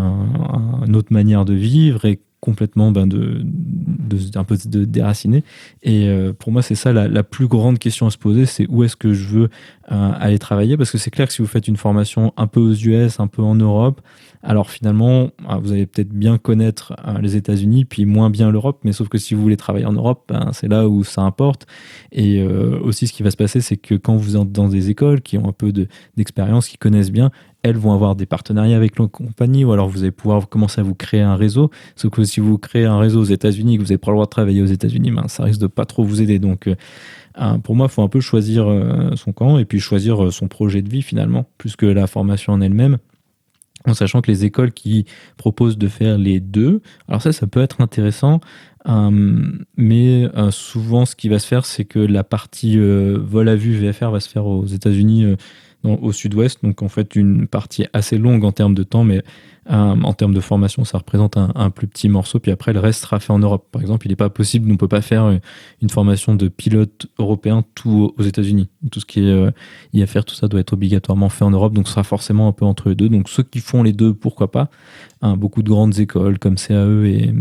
une autre manière de vivre et complètement ben, de, de, un peu de déraciner. Et euh, pour moi, c'est ça la, plus grande question à se poser, c'est où est-ce que je veux aller travailler? Parce que c'est clair que si vous faites une formation un peu aux US, un peu en Europe, alors finalement, ah, vous allez peut-être bien connaître euh, les États-Unis, puis moins bien l'Europe, mais sauf que si vous voulez travailler en Europe, ben, c'est là où ça importe. Et euh, aussi, ce qui va se passer, c'est que quand vous êtes dans des écoles qui ont un peu d'expérience, qui connaissent bien, elles vont avoir des partenariats avec nos compagnies, ou alors vous allez pouvoir commencer à vous créer un réseau. Sauf que si vous créez un réseau aux États-Unis, que vous n'avez pas le droit de travailler aux États-Unis, ben, ça risque de pas trop vous aider. Donc, euh, pour moi, il faut un peu choisir son camp et puis choisir son projet de vie finalement, plus que la formation en elle-même en sachant que les écoles qui proposent de faire les deux, alors ça, ça peut être intéressant, euh, mais euh, souvent, ce qui va se faire, c'est que la partie euh, vol à vue VFR va se faire aux États-Unis, au sud-ouest, donc en fait une partie assez longue en termes de temps, mais en termes de formation, ça représente un, plus petit morceau. Puis après, le reste sera fait en Europe. Par exemple, il n'est pas possible, on ne peut pas faire une formation de pilote européen tout aux États-Unis. Tout ce qui est euh, IFR, tout ça doit être obligatoirement fait en Europe. Donc, ce sera forcément un peu entre les deux. Donc, ceux qui font les deux, pourquoi pas. Hein, beaucoup de grandes écoles comme CAE et,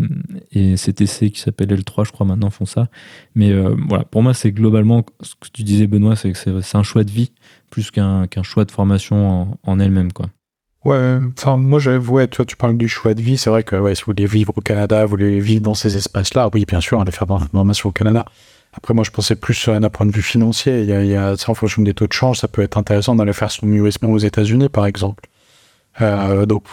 et CTC, qui s'appelle L3, je crois, maintenant font ça. Mais euh, voilà, pour moi, c'est globalement ce que tu disais, Benoît, c'est que c'est un choix de vie plus qu'un choix de formation en, en elle-même, quoi. Ouais, enfin, moi, j'avoue, ouais, toi, tu parles du choix de vie. C'est vrai que, ouais, si vous voulez vivre au Canada, vous voulez vivre dans ces espaces-là, oui, bien sûr, aller faire la formation au Canada. Après, moi, je pensais plus d'un point de vue financier. Il y a, en fonction des taux de change, ça peut être intéressant d'aller faire son mûrissement aux États-Unis, par exemple. Euh, donc,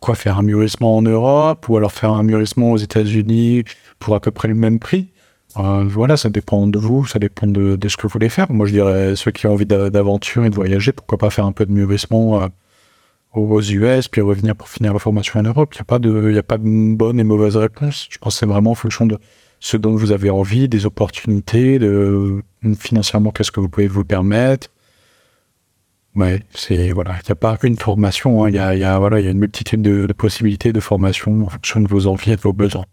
quoi, faire un mûrissement en Europe ou alors faire un mûrissement aux États-Unis pour à peu près le même prix? Euh, voilà, ça dépend de vous, ça dépend de, ce que vous voulez faire. Moi, je dirais, ceux qui ont envie d'aventure et de voyager, pourquoi pas faire un peu de mûrissement euh, aux US, puis revenir pour finir la formation en Europe. Il n'y a, pas de, a pas de bonne et mauvaise réponse. Je pense que c'est vraiment en fonction de ce dont vous avez envie, des opportunités, de financièrement, qu'est-ce que vous pouvez vous permettre. Ouais, c'est voilà, il n'y a pas qu'une formation, hein. il y, a, voilà, y a une multitude de, de, possibilités de formation en fonction de vos envies et de vos besoins.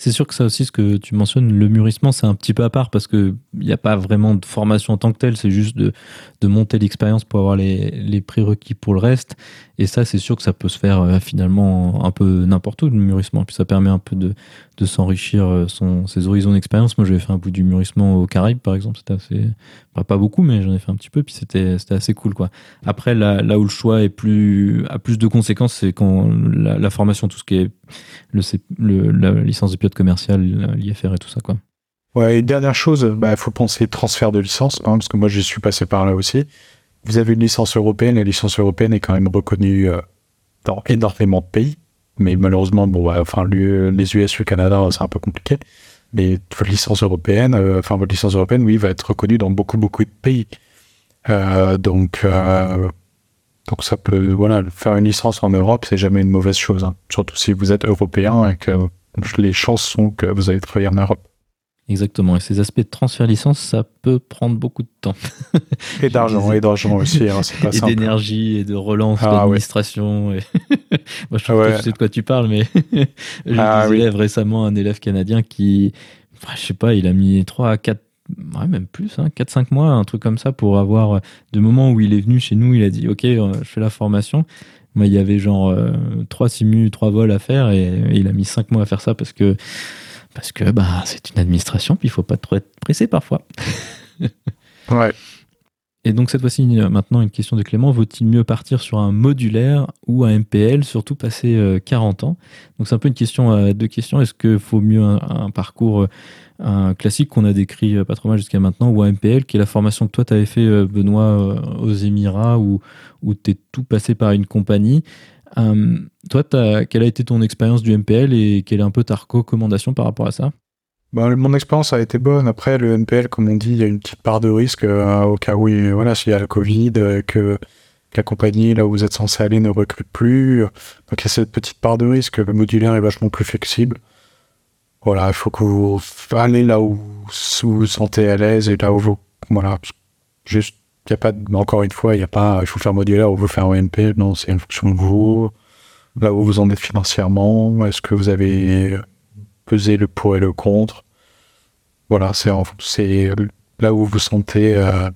C'est sûr que ça aussi, ce que tu mentionnes, le mûrissement, c'est un petit peu à part parce qu'il n'y a pas vraiment de formation en tant que telle, c'est juste de, de monter l'expérience pour avoir les, les, prérequis pour le reste. Et ça, c'est sûr que ça peut se faire euh, finalement un peu n'importe où, le mûrissement. Puis ça permet un peu de, de s'enrichir euh, son, ses horizons d'expérience. Moi, j'avais fait un bout du mûrissement au Caraïbes, par exemple. C'était assez. pas beaucoup, mais j'en ai fait un petit peu. Puis c'était assez cool, quoi. Après, là, là où le choix est plus, a plus de conséquences, c'est quand la, formation, tout ce qui est le la licence de pilote commercial, l'IFR et tout ça, quoi. Ouais, et dernière chose, il bah, faut penser transfert de licence, hein, parce que moi, je suis passé par là aussi vous avez une licence européenne, la licence européenne est quand même reconnue euh, dans énormément de pays, mais malheureusement, bon, enfin, les US, le Canada, c'est un peu compliqué. Mais votre licence européenne, euh, enfin, votre licence européenne, oui, va être reconnue dans beaucoup, beaucoup de pays. Euh, donc, donc ça peut, voilà, faire une licence en Europe, c'est jamais une mauvaise chose, hein. surtout si vous êtes européen et que les chances sont que vous allez travailler en Europe. Exactement. Et ces aspects de transfert licence, ça peut prendre beaucoup de temps. et d'argent, et d'argent aussi. Hein, pas et d'énergie, et de relance ah, d'administration. Moi, je sais pas tu sais de quoi tu parles, mais j'ai ah, oui. récemment un élève canadien qui, je sais pas, il a mis 3 à 4 ouais, même plus, hein, 4-5 mois, un truc comme ça, pour avoir de moments où il est venu chez nous, il a dit Ok, euh, je fais la formation. Moi, il y avait genre 3 euh, simus, 3 vols à faire, et, et, il a mis 5 mois à faire ça parce que parce que bah, c'est une administration, puis il faut pas trop être pressé parfois. ouais. Et donc cette fois-ci, maintenant, une question de Clément. Vaut-il mieux partir sur un modulaire ou un MPL, surtout passé 40 ans? Donc c'est un peu une question à deux questions. Est-ce qu'il faut mieux un, parcours un classique qu'on a décrit pas trop mal jusqu'à maintenant ou un MPL, qui est la formation que toi, tu avais fait, Benoît, aux Émirats, où, où tu es tout passé par une compagnie? Toi, quelle a été ton expérience du MPL et quelle est un peu ta recommandation par rapport à ça? Bah, mon expérience a été bonne. Après, le NPL, comme on dit, il y a une petite part de risque euh, au cas où, voilà, s'il y a le Covid, euh, que, la compagnie, là où vous êtes censé aller, ne recrute plus. Donc, il y a cette petite part de risque. Le modulaire est vachement plus flexible. Voilà, il faut que vous allez là où vous vous sentez à l'aise et là où vous, voilà, juste, y a pas, encore une fois, il n'y a pas, il faut faire modulaire ou vous faire NPL. Non, c'est une fonction de vous, là où vous en êtes financièrement. Est-ce que vous avez peser le pour et le contre? Voilà, c'est là où vous sentez euh,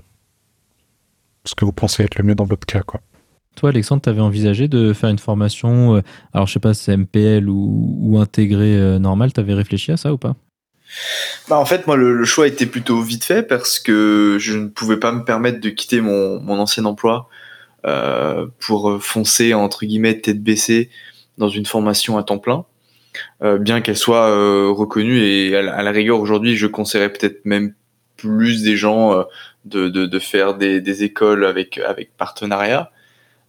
ce que vous pensez être le mieux dans votre cas. Quoi. Toi, Alexandre, tu avais envisagé de faire une formation, euh, alors je sais pas si c'est MPL ou, ou intégré euh, normal, tu avais réfléchi à ça ou pas? Bah en fait, moi, le, choix était plutôt vite fait parce que je ne pouvais pas me permettre de quitter mon, ancien emploi pour foncer, entre guillemets, tête baissée dans une formation à temps plein. Euh, bien qu'elle soit euh, reconnue et à la, rigueur aujourd'hui, je conseillerais peut-être même plus des gens euh, de, faire des, écoles avec partenariat.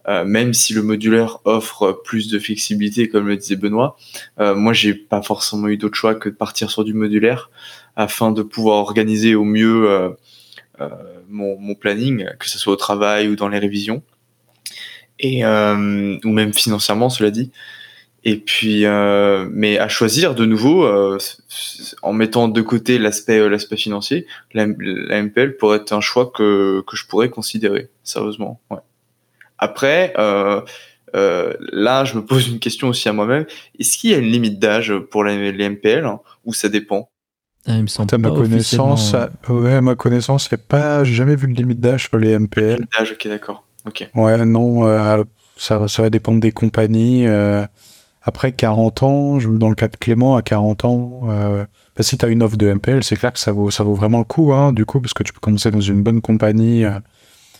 Même si le modulaire offre plus de flexibilité, comme le disait Benoît, moi j'ai pas forcément eu d'autre choix que de partir sur du modulaire afin de pouvoir organiser au mieux mon, mon, planning, que ce soit au travail ou dans les révisions, et ou même financièrement, cela dit. Et puis, euh, mais à choisir de nouveau, euh, en mettant de côté l'aspect euh, l'aspect financier, la, MPL pourrait être un choix que, que je pourrais considérer, sérieusement. Ouais. Après, euh, euh, là, je me pose une question aussi à moi-même. Est-ce qu'il y a une limite d'âge pour les, MPL hein, ou ça dépend? Ah, il me semble pas ma connaissance, ouais, ma connaissance, c'est pas, j'ai jamais vu de limite d'âge pour les MPL. Limite d'âge, ok, d'accord. Ok. Ouais, non, ça, ça va dépendre des compagnies. Après 40 ans, dans le cas de Clément, à 40 ans, euh, bah, si tu as une offre de MPL, c'est clair que ça vaut, ça vaut vraiment le coup, hein, du coup, parce que tu peux commencer dans une bonne compagnie euh,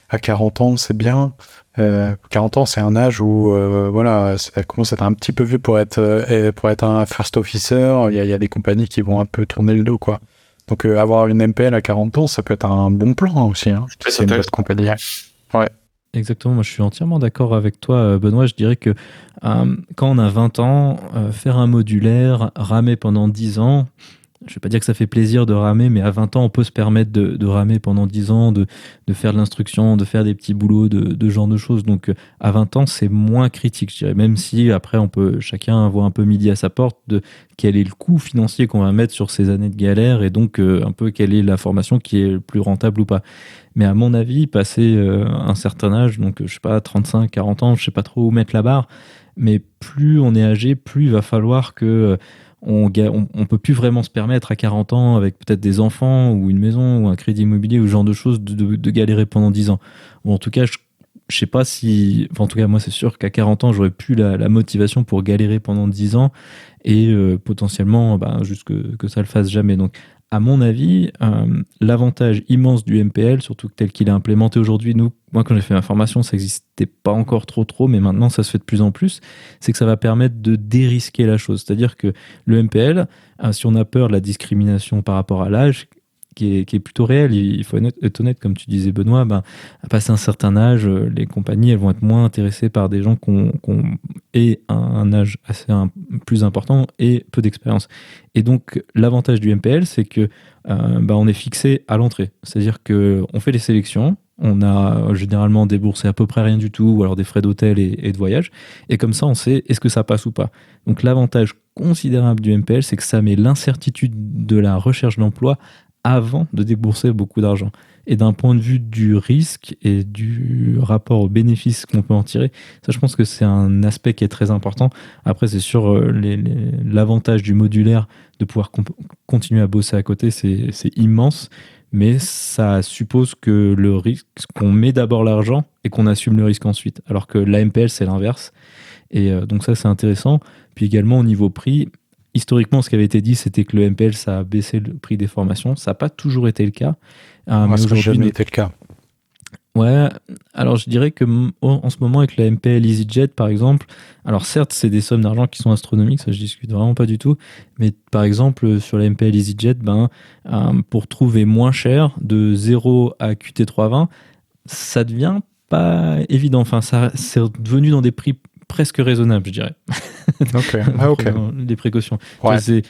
à 40 ans, c'est bien. Euh, 40 ans, c'est un âge où, euh, voilà, ça commence à être un petit peu vu pour être, euh, pour être un first officer. Il y a, y a, des compagnies qui vont un peu tourner le dos, quoi. Donc, avoir une MPL à 40 ans, ça peut être un bon plan aussi, hein, c'est une bonne compagnie. Ouais. Exactement, moi je suis entièrement d'accord avec toi, euh, Benoît. Je dirais que euh, quand on a 20 ans, euh, faire un modulaire, ramer pendant 10 ans, je ne vais pas dire que ça fait plaisir de ramer, mais à 20 ans, on peut se permettre de, ramer pendant 10 ans, de, faire de l'instruction, de faire des petits boulots, de, de genre de choses. Donc à 20 ans, c'est moins critique, je dirais. Même si après, on peut chacun avoir un peu midi à sa porte de quel est le coût financier qu'on va mettre sur ces années de galère et donc un peu quelle est la formation qui est le plus rentable ou pas. Mais à mon avis, passer euh, un certain âge, donc je sais pas, 35, 40 ans, je sais pas trop où mettre la barre, mais plus on est âgé, plus il va falloir que euh, on, on, peut plus vraiment se permettre à 40 ans, avec peut-être des enfants ou une maison ou un crédit immobilier ou ce genre de choses, de, galérer pendant 10 ans. Ou en tout cas, je, je sais pas si, en tout cas, moi, c'est sûr qu'à 40 ans, j'aurais plus la, motivation pour galérer pendant 10 ans et euh, potentiellement, bah, que ça le fasse jamais. Donc, à mon avis, euh, l'avantage immense du MPL, surtout tel qu'il est implémenté aujourd'hui, nous, moi quand j'ai fait ma formation, ça n'existait pas encore trop trop, mais maintenant ça se fait de plus en plus, c'est que ça va permettre de dérisquer la chose. C'est-à-dire que le MPL, euh, si on a peur de la discrimination par rapport à l'âge, qui est, plutôt réel. Il faut être honnête, comme tu disais, Benoît, ben, à passer un certain âge, euh, les compagnies elles vont être moins intéressées par des gens qui ont, un, âge assez plus important et peu d'expérience. Et donc, l'avantage du MPL, c'est que euh, ben, on est fixé à l'entrée. C'est-à-dire qu'on fait les sélections, on a généralement déboursé à peu près rien du tout, ou alors des frais d'hôtel et, de voyage. Et comme ça, on sait est-ce que ça passe ou pas. Donc l'avantage considérable du MPL, c'est que ça met l'incertitude de la recherche d'emploi avant de débourser beaucoup d'argent. Et d'un point de vue du risque et du rapport au bénéfice qu'on peut en tirer, ça je pense que c'est un aspect qui est très important. Après c'est sûr, euh, l'avantage du modulaire de pouvoir continuer à bosser à côté, c'est immense, mais ça suppose que le risque, qu'on met d'abord l'argent et qu'on assume le risque ensuite. Alors que l'AMPL c'est l'inverse. Et euh, donc ça c'est intéressant. Puis également au niveau prix, historiquement, ce qui avait été dit, c'était que le MPL, ça a baissé le prix des formations. Ça n'a pas toujours été le cas. Euh, ça n'a jamais été le cas. Ouais, alors je dirais que en ce moment avec la MPL EasyJet par exemple, alors certes c'est des sommes d'argent qui sont astronomiques, ça je discute vraiment pas du tout, mais par exemple sur la MPL EasyJet, ben, euh, pour trouver moins cher de 0 à QT320, ça devient pas évident, enfin ça c'est devenu dans des prix presque raisonnable, je dirais. Ok, ah, ok. Des précautions. C'est,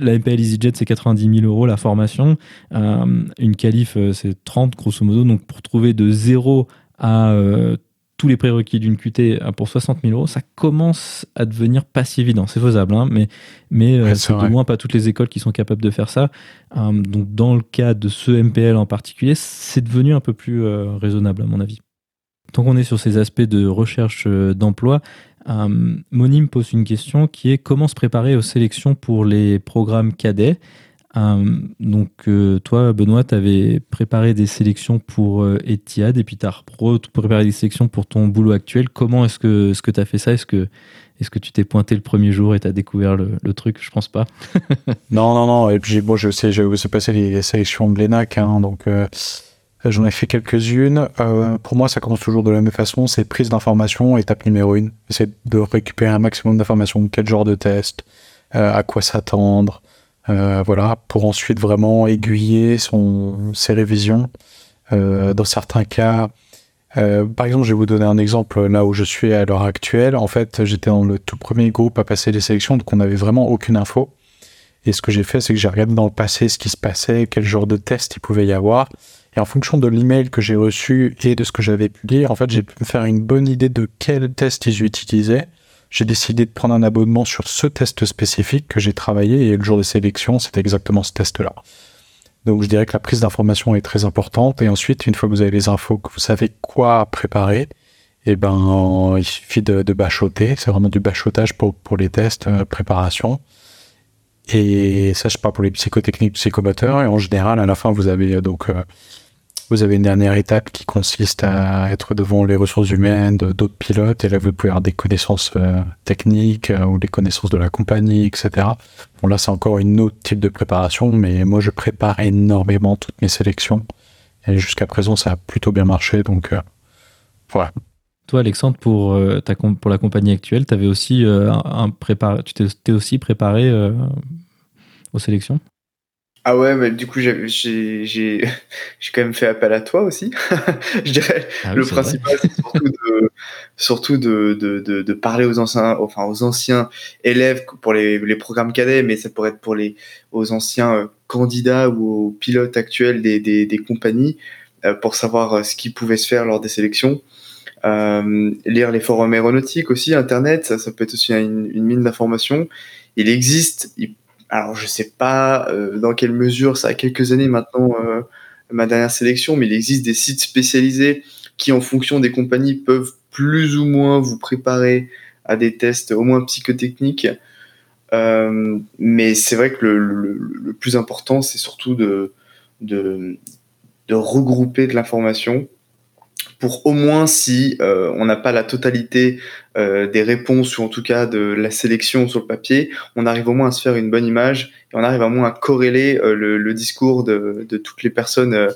la MPL EasyJet, c'est 90 000 euros la formation. Euh, une qualif, euh, c'est 30 grosso modo. Donc pour trouver de 0 à euh, tous les prérequis d'une QT pour 60 000 euros, ça commence à devenir pas si évident. C'est faisable, hein, mais, mais c'est au moins pas toutes les écoles qui sont capables de faire ça. donc dans le cas de ce MPL en particulier, c'est devenu un peu plus raisonnable à mon avis. Tant qu'on est sur ces aspects de recherche euh, d'emploi, euh, Moni me pose une question qui est comment se préparer aux sélections pour les programmes cadets? Euh, donc toi, Benoît, tu avais préparé des sélections pour Etihad et puis tu as préparé des sélections pour ton boulot actuel. Comment est-ce que tu que as fait ça? Est-ce que, est que tu t'es pointé le premier jour et tu as découvert le, truc? Je pense pas. non, non, non. Et puis bon, je sais, j'ai se passer les, sélections de l'ENAC, hein, donc euh, j'en ai fait quelques-unes. Euh, pour moi, ça commence toujours de la même façon. C'est prise d'information, étape numéro une. C'est de récupérer un maximum d'informations. Quel genre de test, euh, à quoi s'attendre, voilà, pour ensuite vraiment aiguiller son, ses révisions. dans certains cas, par exemple, je vais vous donner un exemple là où je suis à l'heure actuelle. En fait, j'étais dans le tout premier groupe à passer les sélections, donc on n'avait vraiment aucune info. Et ce que j'ai fait, c'est que j'ai regardé dans le passé ce qui se passait, quel genre de test il pouvait y avoir. Et en fonction de l'email que j'ai reçu et de ce que j'avais pu lire, en fait, j'ai pu me faire une bonne idée de quel test ils utilisaient. J'ai décidé de prendre un abonnement sur ce test spécifique que j'ai travaillé et le jour de sélection, c'était exactement ce test-là. Donc je dirais que la prise d'information est très importante et ensuite, une fois que vous avez les infos, que vous savez quoi préparer, eh ben il suffit de, de bachoter. C'est vraiment du bachotage pour, pour les tests, euh, préparation. Et ça, je parle pour les psychotechniques, psychomoteurs. Et en général, à la fin, vous avez euh, donc euh, vous avez une dernière étape qui consiste à être devant les ressources humaines d'autres pilotes, et là vous pouvez avoir des connaissances euh, techniques euh, ou des connaissances de la compagnie, etc. Bon là c'est encore une autre type de préparation, mais moi je prépare énormément toutes mes sélections, et jusqu'à présent ça a plutôt bien marché, donc euh, voilà. Toi, Alexandre, pour, ta, pour la compagnie actuelle, avais aussi, un, préparé, tu t'es aussi préparé aux sélections? Ah ouais, mais du coup, j'ai, j'ai, quand même fait appel à toi aussi. je dirais, ah le principal, c'est surtout, de, de, de, de, parler aux anciens, enfin, aux anciens élèves pour les, les, programmes cadets, mais ça pourrait être pour les, aux anciens euh, candidats ou aux pilotes actuels des, des, des compagnies euh, pour savoir euh, ce qui pouvait se faire lors des sélections. Euh, lire les forums aéronautiques aussi, Internet, ça, ça peut être aussi une, une mine d'informations. Il existe, il alors je sais pas euh, dans quelle mesure, ça a quelques années maintenant euh, ma dernière sélection, mais il existe des sites spécialisés qui, en fonction des compagnies, peuvent plus ou moins vous préparer à des tests au moins psychotechniques. Euh, mais c'est vrai que le, le, plus important, c'est surtout de, de, de regrouper de l'information pour au moins si euh, on n'a pas la totalité euh, des réponses ou en tout cas de la sélection sur le papier, on arrive au moins à se faire une bonne image et on arrive au moins à corréler euh, le, discours de, toutes les personnes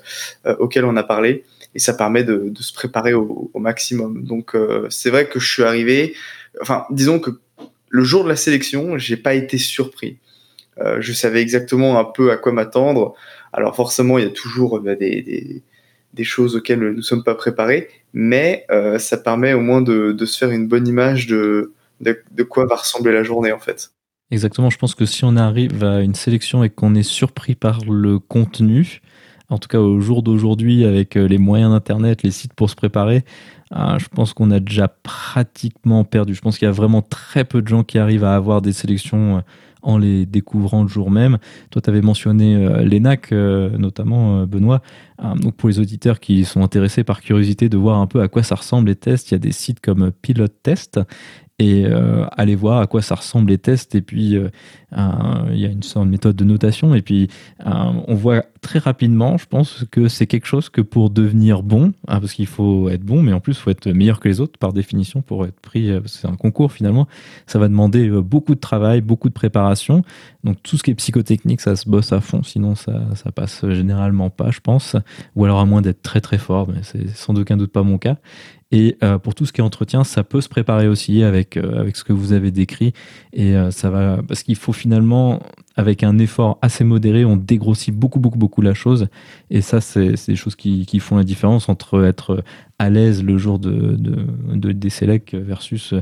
auxquelles on a parlé et ça permet de, se préparer au, maximum. Donc c'est vrai que je suis arrivé, enfin disons que le jour de la sélection, j'ai pas été surpris. je savais exactement un peu à quoi m'attendre. Alors forcément, il y a toujours bah, des des choses auxquelles nous ne sommes pas préparés, mais euh, ça permet au moins de, se faire une bonne image de, de, quoi va ressembler la journée en fait. Exactement, je pense que si on arrive à une sélection et qu'on est surpris par le contenu, en tout cas au jour d'aujourd'hui avec euh, les moyens d'Internet, les sites pour se préparer, euh, je pense qu'on a déjà pratiquement perdu. Je pense qu'il y a vraiment très peu de gens qui arrivent à avoir des sélections en les découvrant le jour même. Toi, tu avais mentionné euh, l'ENAC, euh, notamment, euh, Benoît. donc, pour les auditeurs qui sont intéressés par curiosité de voir un peu à quoi ça ressemble les tests, il y a des sites comme Pilot Test et euh, aller voir à quoi ça ressemble les tests. Et puis, euh, il y a une sorte de méthode de notation. Et puis, on voit très rapidement, je pense, que c'est quelque chose que pour devenir bon, hein, parce qu'il faut être bon, mais en plus, il faut être meilleur que les autres par définition pour être pris. C'est un concours finalement. Ça va demander beaucoup de travail, beaucoup de préparation. Donc, tout ce qui est psychotechnique, ça se bosse à fond. Sinon, ça, ça passe généralement pas, je pense. Ou alors à moins d'être très très fort, mais c'est sans aucun doute pas mon cas. Et euh, pour tout ce qui est entretien, ça peut se préparer aussi avec, euh, avec ce que vous avez décrit. Et euh, ça va, parce qu'il faut finalement, avec un effort assez modéré, on dégrossit beaucoup, beaucoup, beaucoup la chose. Et ça, c'est des choses qui, qui, font la différence entre être à l'aise le jour de, de, de, des sélects versus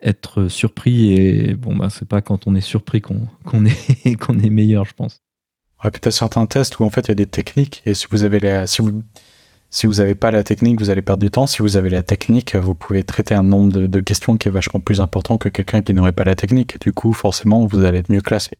être surpris. Et bon, bah, c'est pas quand on est surpris qu'on qu'on est, qu'on est meilleur, je pense. Ouais, peut-être certains tests où en fait il y a des techniques et si vous avez les, si si vous n'avez pas la technique, vous allez perdre du temps. Si vous avez la technique, vous pouvez traiter un nombre de, questions qui est vachement plus important que quelqu'un qui n'aurait pas la technique. Du coup, forcément, vous allez être mieux classé.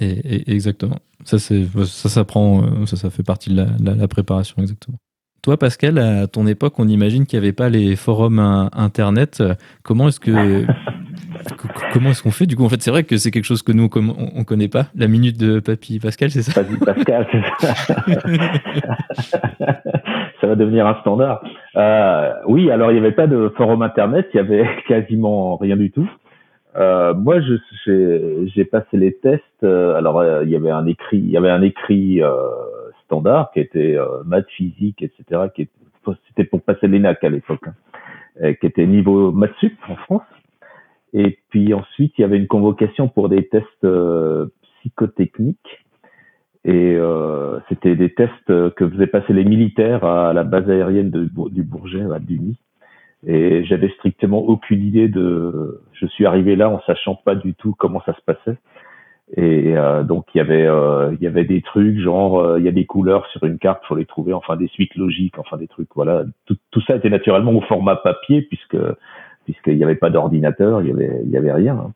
Et, exactement. Ça, c'est, ça, ça prend, euh, ça, ça fait partie de la, préparation, exactement. Toi, Pascal, à ton époque, on imagine qu'il n'y avait pas les forums internet. Comment est-ce que comment est-ce qu'on fait Du coup, en fait, c'est vrai que c'est quelque chose que nous on, on connaît pas. La minute de Papy Pascal, c'est ça? Papy Pascal, c'est ça. devenir un standard. Euh, oui, alors il n'y avait pas de forum internet, il y avait quasiment rien du tout. Euh, moi, j'ai passé les tests. Euh, alors, il y avait un écrit, il y avait un écrit standard qui était maths, physique, etc. Qui c'était pour passer l'ENAC à l'époque, hein, qui était niveau maths sup en France. Et puis ensuite, il y avait une convocation pour des tests psychotechniques et euh, c'était des tests que faisaient passer les militaires à la base aérienne du Bourget, à Duny. Et j'avais strictement aucune idée de. Je suis arrivé là en sachant pas du tout comment ça se passait. Et euh, donc il y avait euh, il y avait des trucs genre euh, il y a des couleurs sur une carte, faut les trouver, enfin des suites logiques, enfin des trucs. Voilà, tout, tout ça était naturellement au format papier puisque puisqu'il n'y avait pas d'ordinateur, il y avait il y avait rien.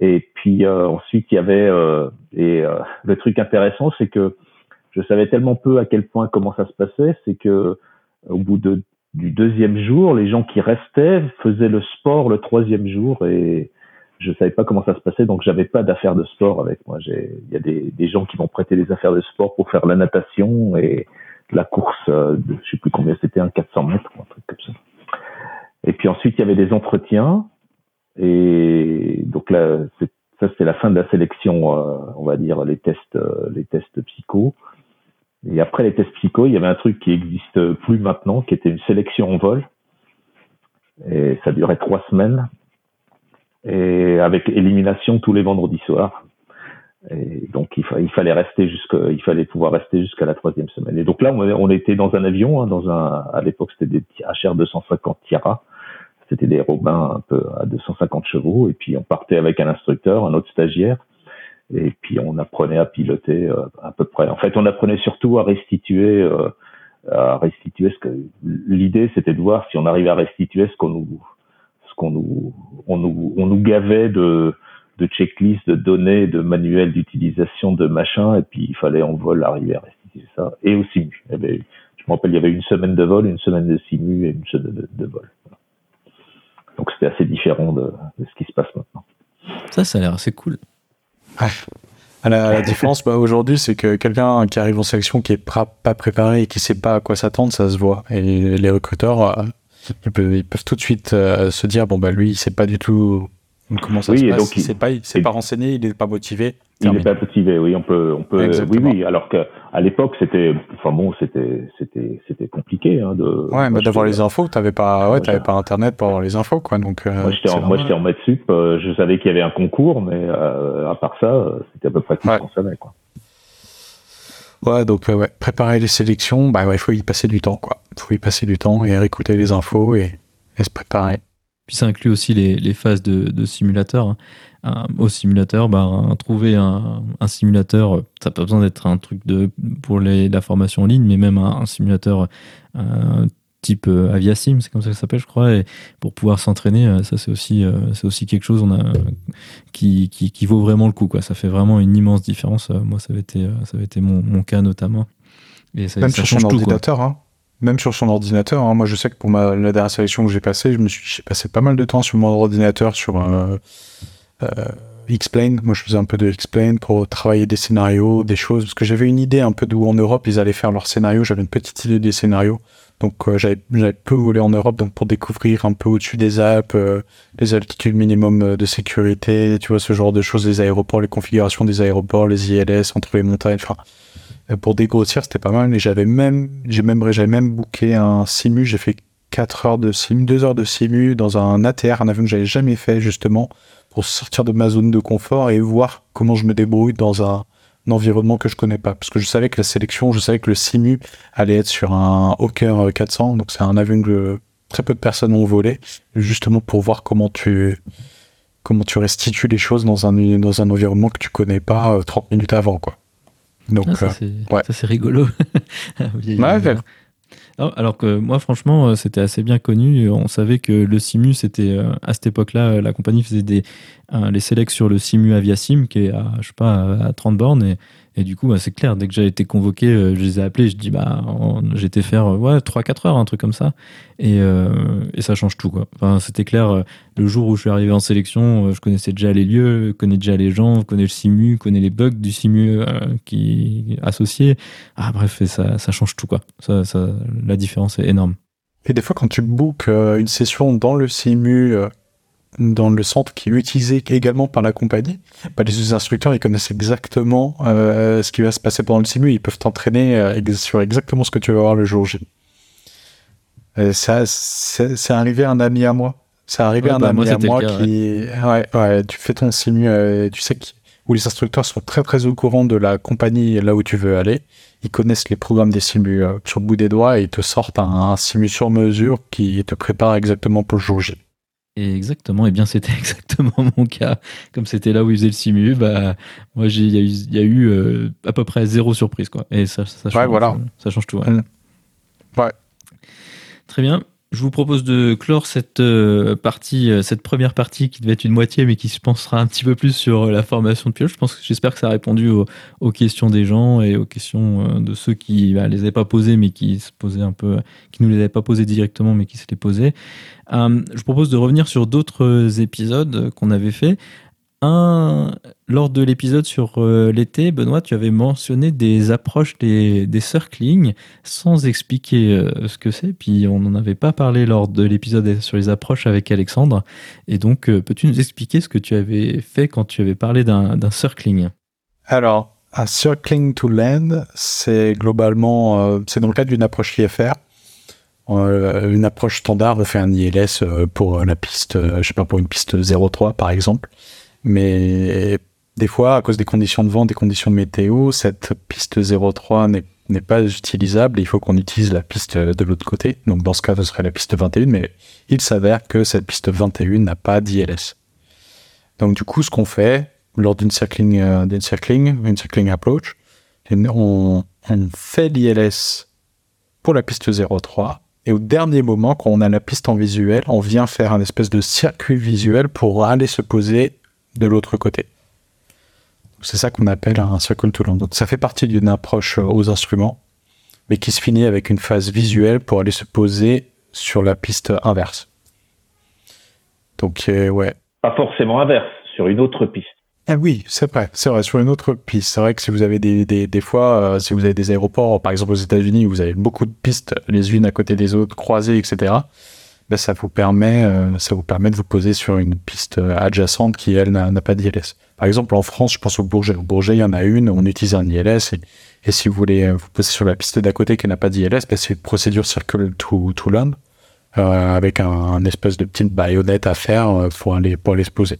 Et puis euh, ensuite, il y avait euh, et euh, le truc intéressant, c'est que je savais tellement peu à quel point comment ça se passait, c'est que au bout de, du deuxième jour, les gens qui restaient faisaient le sport le troisième jour et je savais pas comment ça se passait, donc j'avais pas d'affaires de sport avec moi. Il y a des, des gens qui m'ont prêté des affaires de sport pour faire la natation et la course, de, je sais plus combien c'était, un 400 mètres un truc comme ça. Et puis ensuite, il y avait des entretiens et donc là, ça c'est la fin de la sélection, euh, on va dire les tests, euh, les tests psycho. Et après les tests psycho, il y avait un truc qui existe plus maintenant, qui était une sélection en vol. Et ça durait trois semaines. Et avec élimination tous les vendredis soirs. Et donc il, fallait rester jusqu'à, il fallait pouvoir rester jusqu'à la troisième semaine. Et donc là, on, on était dans un avion, hein, dans un, à l'époque c'était des HR 250 Tiara c'était des Robins un peu à 250 chevaux, et puis on partait avec un instructeur, un autre stagiaire, et puis on apprenait à piloter euh, à peu près. En fait, on apprenait surtout à restituer, euh, à restituer ce que l'idée, c'était de voir si on arrivait à restituer ce qu'on nous, ce qu'on nous, on nous, on nous gavait de de checklists, de données, de manuels d'utilisation de machin, et puis il fallait en vol arriver à restituer ça, et au simu. Eh ben, je me rappelle, il y avait une semaine de vol, une semaine de simu et une semaine de vol. Donc c'était assez différent de, ce qui se passe maintenant. Ça, ça a l'air assez cool. La, différence bah, aujourd'hui, c'est que quelqu'un qui arrive en sélection qui est pas préparé et qui sait pas à quoi s'attendre, ça se voit. Et les recruteurs, euh, ils, peuvent, tout de suite euh, se dire bon bah lui, il sait pas du tout comment ça se passe. Donc, il, s'est pas, il s'est pas renseigné, il n'est pas motivé. Il n'est pas motivé, oui, on peut, on peut, oui, oui. Alors qu'à l'époque, c'était, enfin bon, c'était, c'était, c'était compliqué, hein, de. Ouais, mais d'avoir les infos, t'avais pas, ouais, t'avais pas internet pour avoir les infos, quoi. Donc. Euh, moi, j'étais en, moi, j'étais en maths sup. Euh, je savais qu'il y avait un concours, mais euh, à part ça, c'était à peu près tout ce qu'on savait, quoi. Ouais, donc ouais, préparer les sélections, bah ouais, il faut y passer du temps, quoi. Il faut y passer du temps et réécouter les infos et, et se préparer. Puis ça inclut aussi les, les phases de, de simulateur. Hein. Euh, au simulateur, bah, trouver un, un, simulateur, ça n'a pas besoin d'être un truc de, pour les, la formation en ligne, mais même un, simulateur euh, type euh, Aviasim, c'est comme ça que ça s'appelle, je crois, et pour pouvoir s'entraîner, ça c'est aussi, c'est aussi quelque chose on a, qui, qui, qui, vaut vraiment le coup. Quoi. Ça fait vraiment une immense différence. moi, ça avait été, ça avait été mon, mon cas notamment. Et ça, même ça change un ordinateur, hein. Même sur son ordinateur. Hein. Moi, je sais que pour ma, la dernière sélection que j'ai passée, je me suis, j'ai passé pas mal de temps sur mon ordinateur sur euh, euh. Moi, je faisais un peu de Explain pour travailler des scénarios, des choses, parce que j'avais une idée un peu d'où en Europe ils allaient faire leurs scénarios. J'avais une petite idée des scénarios. Donc, euh, j'avais, j'avais peu volé en Europe, donc pour découvrir un peu au-dessus des Alpes, euh, les altitudes minimum de sécurité, tu vois, ce genre de choses, les aéroports, les configurations des aéroports, les ILS entre les montagnes, enfin, euh, pour dégrossir, c'était pas mal. Et j'avais même, j'ai même, j'avais même booké un simu. J'ai fait 4 heures de simu, 2 heures de simu dans un ATR, un avion que j'avais jamais fait, justement, pour sortir de ma zone de confort et voir comment je me débrouille dans un, environnement que je connais pas. Parce que je savais que la sélection, je savais que le simu allait être sur un Hawker 400. Donc c'est un avion que très peu de personnes ont volé. Justement pour voir comment tu, comment tu restitues les choses dans un, dans un environnement que tu connais pas 30 euh, minutes avant, quoi. Donc, ah, ça, c'est rigolo. alors que moi, franchement, euh, c'était assez bien connu. On savait que le Simu, c'était euh, à cette époque-là, la compagnie faisait des, les sélects sur le Simu Aviasim, qui est à, je sais pas, à 30 bornes. Et, et du coup, bah, c'est clair, dès que j'ai été convoqué, euh, je les ai appelés, je dis, bah, j'étais faire euh, ouais, 3-4 heures, un truc comme ça. Et, euh, ça change tout, c'était clair, le jour où je suis arrivé en sélection, je connaissais déjà les lieux, je connais déjà les gens, je connais le simu, je connais les bugs du simu qui associés. Ah, bref, ça, change tout, quoi. Ça, la différence est énorme. Et des fois, quand tu bookes une session dans le simu dans le centre qui est utilisé également par la compagnie, bah, les instructeurs ils connaissent exactement euh, ce qui va se passer pendant le simu, ils peuvent t'entraîner euh, sur exactement ce que tu vas voir le jour J. Euh, ça, c'est arrivé à un ami à moi. C'est arrivé à un bah, ami à moi qui, ouais. ouais. tu fais ton simu, tu sais où les instructeurs sont très très au courant de la compagnie là où tu veux aller. Ils connaissent les programmes des simus sur le bout des doigts et ils te sortent un, un simu sur mesure qui te prépare exactement pour le jour J exactement, et bien c'était exactement mon cas. Comme c'était là où il faisait le simu, bah moi il y a eu, euh, à peu près zéro surprise quoi. Et ça, ça change, voilà. ça change tout. Ouais. Très bien. Je vous propose de clore cette euh, partie, euh, cette première partie qui devait être une moitié, mais qui se pensera un petit peu plus sur euh, la formation de pilote. Je pense j'espère que ça a répondu aux, questions des gens et aux questions de ceux qui ne bah, les avaient pas posées, mais qui se posaient un peu, qui nous les avaient pas posées directement, mais qui se les posaient. je vous propose de revenir sur d'autres épisodes qu'on avait fait. Lors de l'épisode sur euh, l'été, Benoît, tu avais mentionné des approches des, des circling sans expliquer euh, ce que c'est. Puis on n'en avait pas parlé lors de l'épisode sur les approches avec Alexandre. Et donc, euh, peux-tu nous expliquer ce que tu avais fait quand tu avais parlé d'un circling? Alors, un circling to land, c'est globalement, c'est dans le cadre d'une approche IFR. une approche standard fait un ILS pour la piste, je sais pas, pour une piste 03 par exemple. Mais des fois, à cause des conditions de vent, des conditions de météo, cette piste 03 n'est pas utilisable il faut qu'on utilise la piste de l'autre côté. Donc dans ce cas, ce serait la piste 21, mais il s'avère que cette piste 21 n'a pas d'ILS. Donc du coup, ce qu'on fait lors d'une circling, euh, circling, une circling approach, on, on fait l'ILS pour la piste 03 et au dernier moment, quand on a la piste en visuel, on vient faire un espèce de circuit visuel pour aller se poser de l'autre côté. C'est ça qu'on appelle un circle to land. Donc ça fait partie d'une approche aux instruments, mais qui se finit avec une phase visuelle pour aller se poser sur la piste inverse. Donc euh, ouais. Pas forcément inverse, sur une autre piste. Ah oui, c'est vrai, c'est vrai, sur une autre piste. C'est vrai que si vous avez des, des, des fois, euh, si vous avez des aéroports, par exemple aux États-Unis, où vous avez beaucoup de pistes les unes à côté des autres, croisées, etc., ben, ça vous permet, euh, ça vous permet de vous poser sur une piste euh, adjacente qui elle n'a pas d'ILS. Par exemple, en France, je pense au Bourget. Au Bourget, il y en a une, on utilise un ILS et, si vous voulez euh, vous poser sur la piste d'à côté qui n'a pas d'ILS, ben, c'est une procédure circle to, to land avec un, espèce de petite baïonnette à faire pour aller pour aller se poser.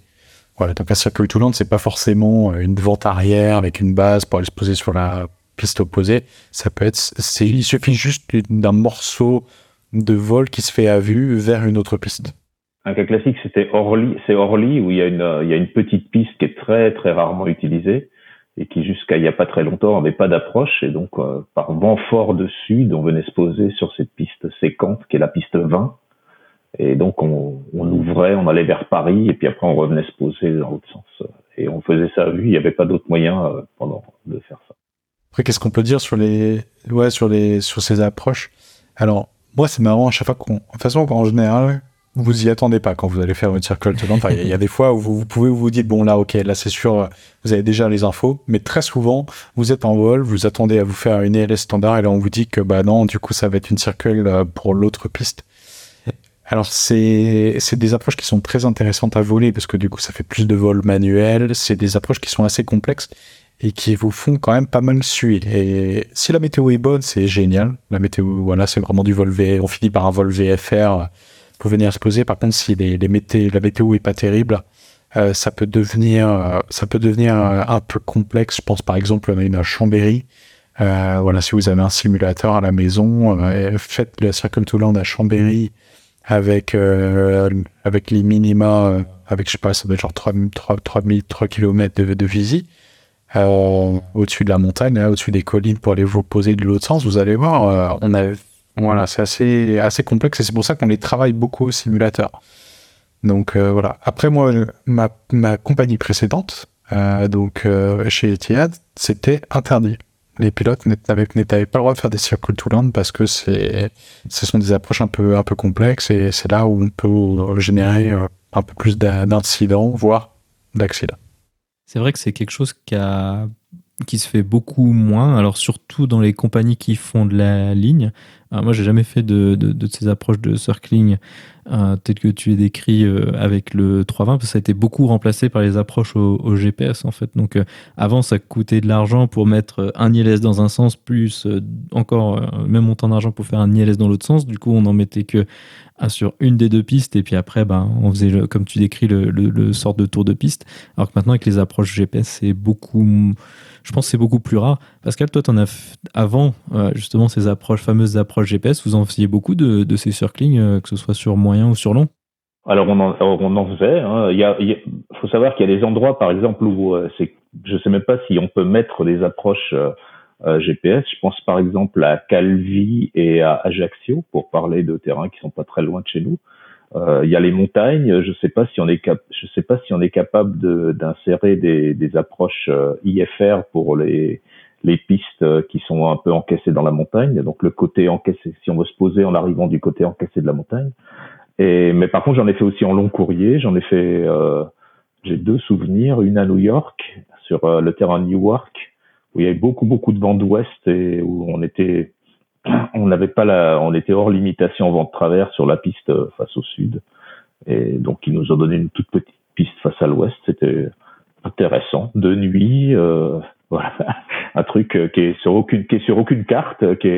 Voilà, donc un circle to land, c'est pas forcément une vente arrière avec une base pour aller se poser sur la piste opposée. Ça peut être, il suffit juste d'un morceau de vol qui se fait à vue vers une autre piste. Un cas classique, c'était Orly, c'est Orly où il y a une, il y a une petite piste qui est très très rarement utilisée et qui jusqu'à il y a pas très longtemps n'avait pas d'approche et donc euh, par vent fort de sud, on venait se poser sur cette piste séquente qui est la piste 20 et donc on, on ouvrait, on allait vers Paris et puis après on revenait se poser dans l'autre sens et on faisait ça à vue, il n'y avait pas d'autre moyen euh, pendant de faire ça. Après qu'est-ce qu'on peut dire sur les ouais sur les sur ces approches? Alors, moi, c'est marrant à chaque fois qu'on. De toute façon, en général, vous y attendez pas quand vous allez faire une circle tournante. il y, a des fois où vous, pouvez vous dire bon là ok là c'est sûr vous avez déjà les infos, mais très souvent vous êtes en vol, vous attendez à vous faire une ELS standard et là on vous dit que bah non du coup ça va être une circle euh, pour l'autre piste. Alors c'est c'est des approches qui sont très intéressantes à voler parce que du coup ça fait plus de vols manuels, c'est des approches qui sont assez complexes et qui vous font quand même pas mal suer. Et si la météo est bonne, c'est génial. La météo, voilà, c'est vraiment du vol V. On finit par un vol VFR pour venir se poser. Par contre, si les, les la météo est pas terrible, euh, ça peut devenir, euh, ça peut devenir un, peu complexe. Je pense par exemple, a une à Chambéry. Euh, voilà, si vous avez un simulateur à la maison, faites le Circle to Land à Chambéry avec avec les minima, avec je sais pas, ça doit être genre 3, 3, 3, 3 km de, de. Au-dessus de la montagne, au-dessus des collines pour aller vous poser de l'autre sens, vous allez voir, on a voilà, c'est assez, assez complexe et c'est pour ça qu'on les travaille beaucoup au simulateur. Donc euh, voilà. Après moi, ma, ma compagnie précédente, euh, donc euh, chez Etihad, c'était interdit. Les pilotes n'avaient pas le droit de faire des circles to land parce que ce sont des approches un peu, un peu complexes et c'est là où on peut générer un peu plus d'incidents, voire d'accidents. C'est vrai que c'est quelque chose qui se fait beaucoup moins, alors surtout dans les compagnies qui font de la ligne. Alors moi, j'ai jamais fait de, de, ces approches de circling euh, telles que tu es décrit euh, avec le 320, parce que ça a été beaucoup remplacé par les approches au, GPS en fait. Donc euh, avant, ça coûtait de l'argent pour mettre un ILS dans un sens, plus euh, encore même montant d'argent pour faire un ILS dans l'autre sens. Du coup, on en mettait que sur une des deux pistes, et puis après, ben, on faisait, comme tu décris, le, le, le sort de tour de piste. Alors que maintenant, avec les approches GPS, c'est beaucoup je pense que c'est beaucoup plus rare. Pascal, toi, tu en as avant euh, justement ces approches, fameuses approches GPS, vous en faisiez beaucoup de, ces circling, euh, que ce soit sur moyen ou sur long? Alors on en, faisait. Hein. Il, faut savoir qu'il y a des endroits, par exemple, où euh, c'est, je sais même pas si on peut mettre des approches GPS. Je pense par exemple à Calvi et à Ajaccio pour parler de terrains qui sont pas très loin de chez nous. Euh, il y a les montagnes. Je sais pas si on est cap je sais pas si on est capable d'insérer des, des, approches euh, IFR pour les les pistes euh, qui sont un peu encaissées dans la montagne. Donc le côté encaissé, si on veut se poser en arrivant du côté encaissé de la montagne. Et mais par contre, j'en ai fait aussi en long courrier. J'en ai fait. Euh, j'ai deux souvenirs. Une à New York sur le terrain Newark où il y avait beaucoup beaucoup de vent d'ouest et où on était on n'avait pas la, on était hors limitation vent de travers sur la piste euh, face au sud. Et donc, ils nous ont donné une toute petite piste face à l'ouest. C'était intéressant. De nuit, euh, voilà. Un truc euh, qui est sur aucune, carte, qui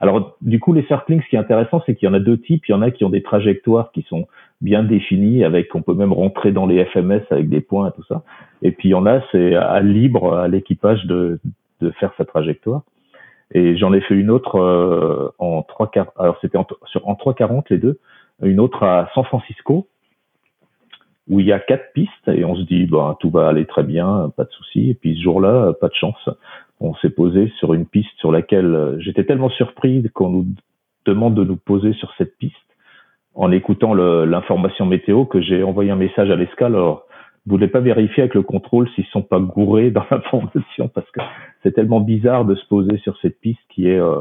alors, du coup, les circlings, ce qui est intéressant, c'est qu'il y en a deux types. Il y en a qui ont des trajectoires qui sont bien définies avec, on peut même rentrer dans les FMS avec des points et tout ça. Et puis, il y en a, c'est à libre à l'équipage de faire sa trajectoire. Et j'en ai fait une autre euh, en 3 alors c'était en, en 340 les deux, une autre à San Francisco où il y a quatre pistes et on se dit bah tout va aller très bien, pas de souci. Et puis ce jour-là, pas de chance, on s'est posé sur une piste sur laquelle euh, j'étais tellement surpris qu'on nous demande de nous poser sur cette piste en écoutant l'information météo que j'ai envoyé un message à l'escale. Vous voulez pas vérifier avec le contrôle s'ils sont pas gourés dans l'information parce que c'est tellement bizarre de se poser sur cette piste qui est, euh,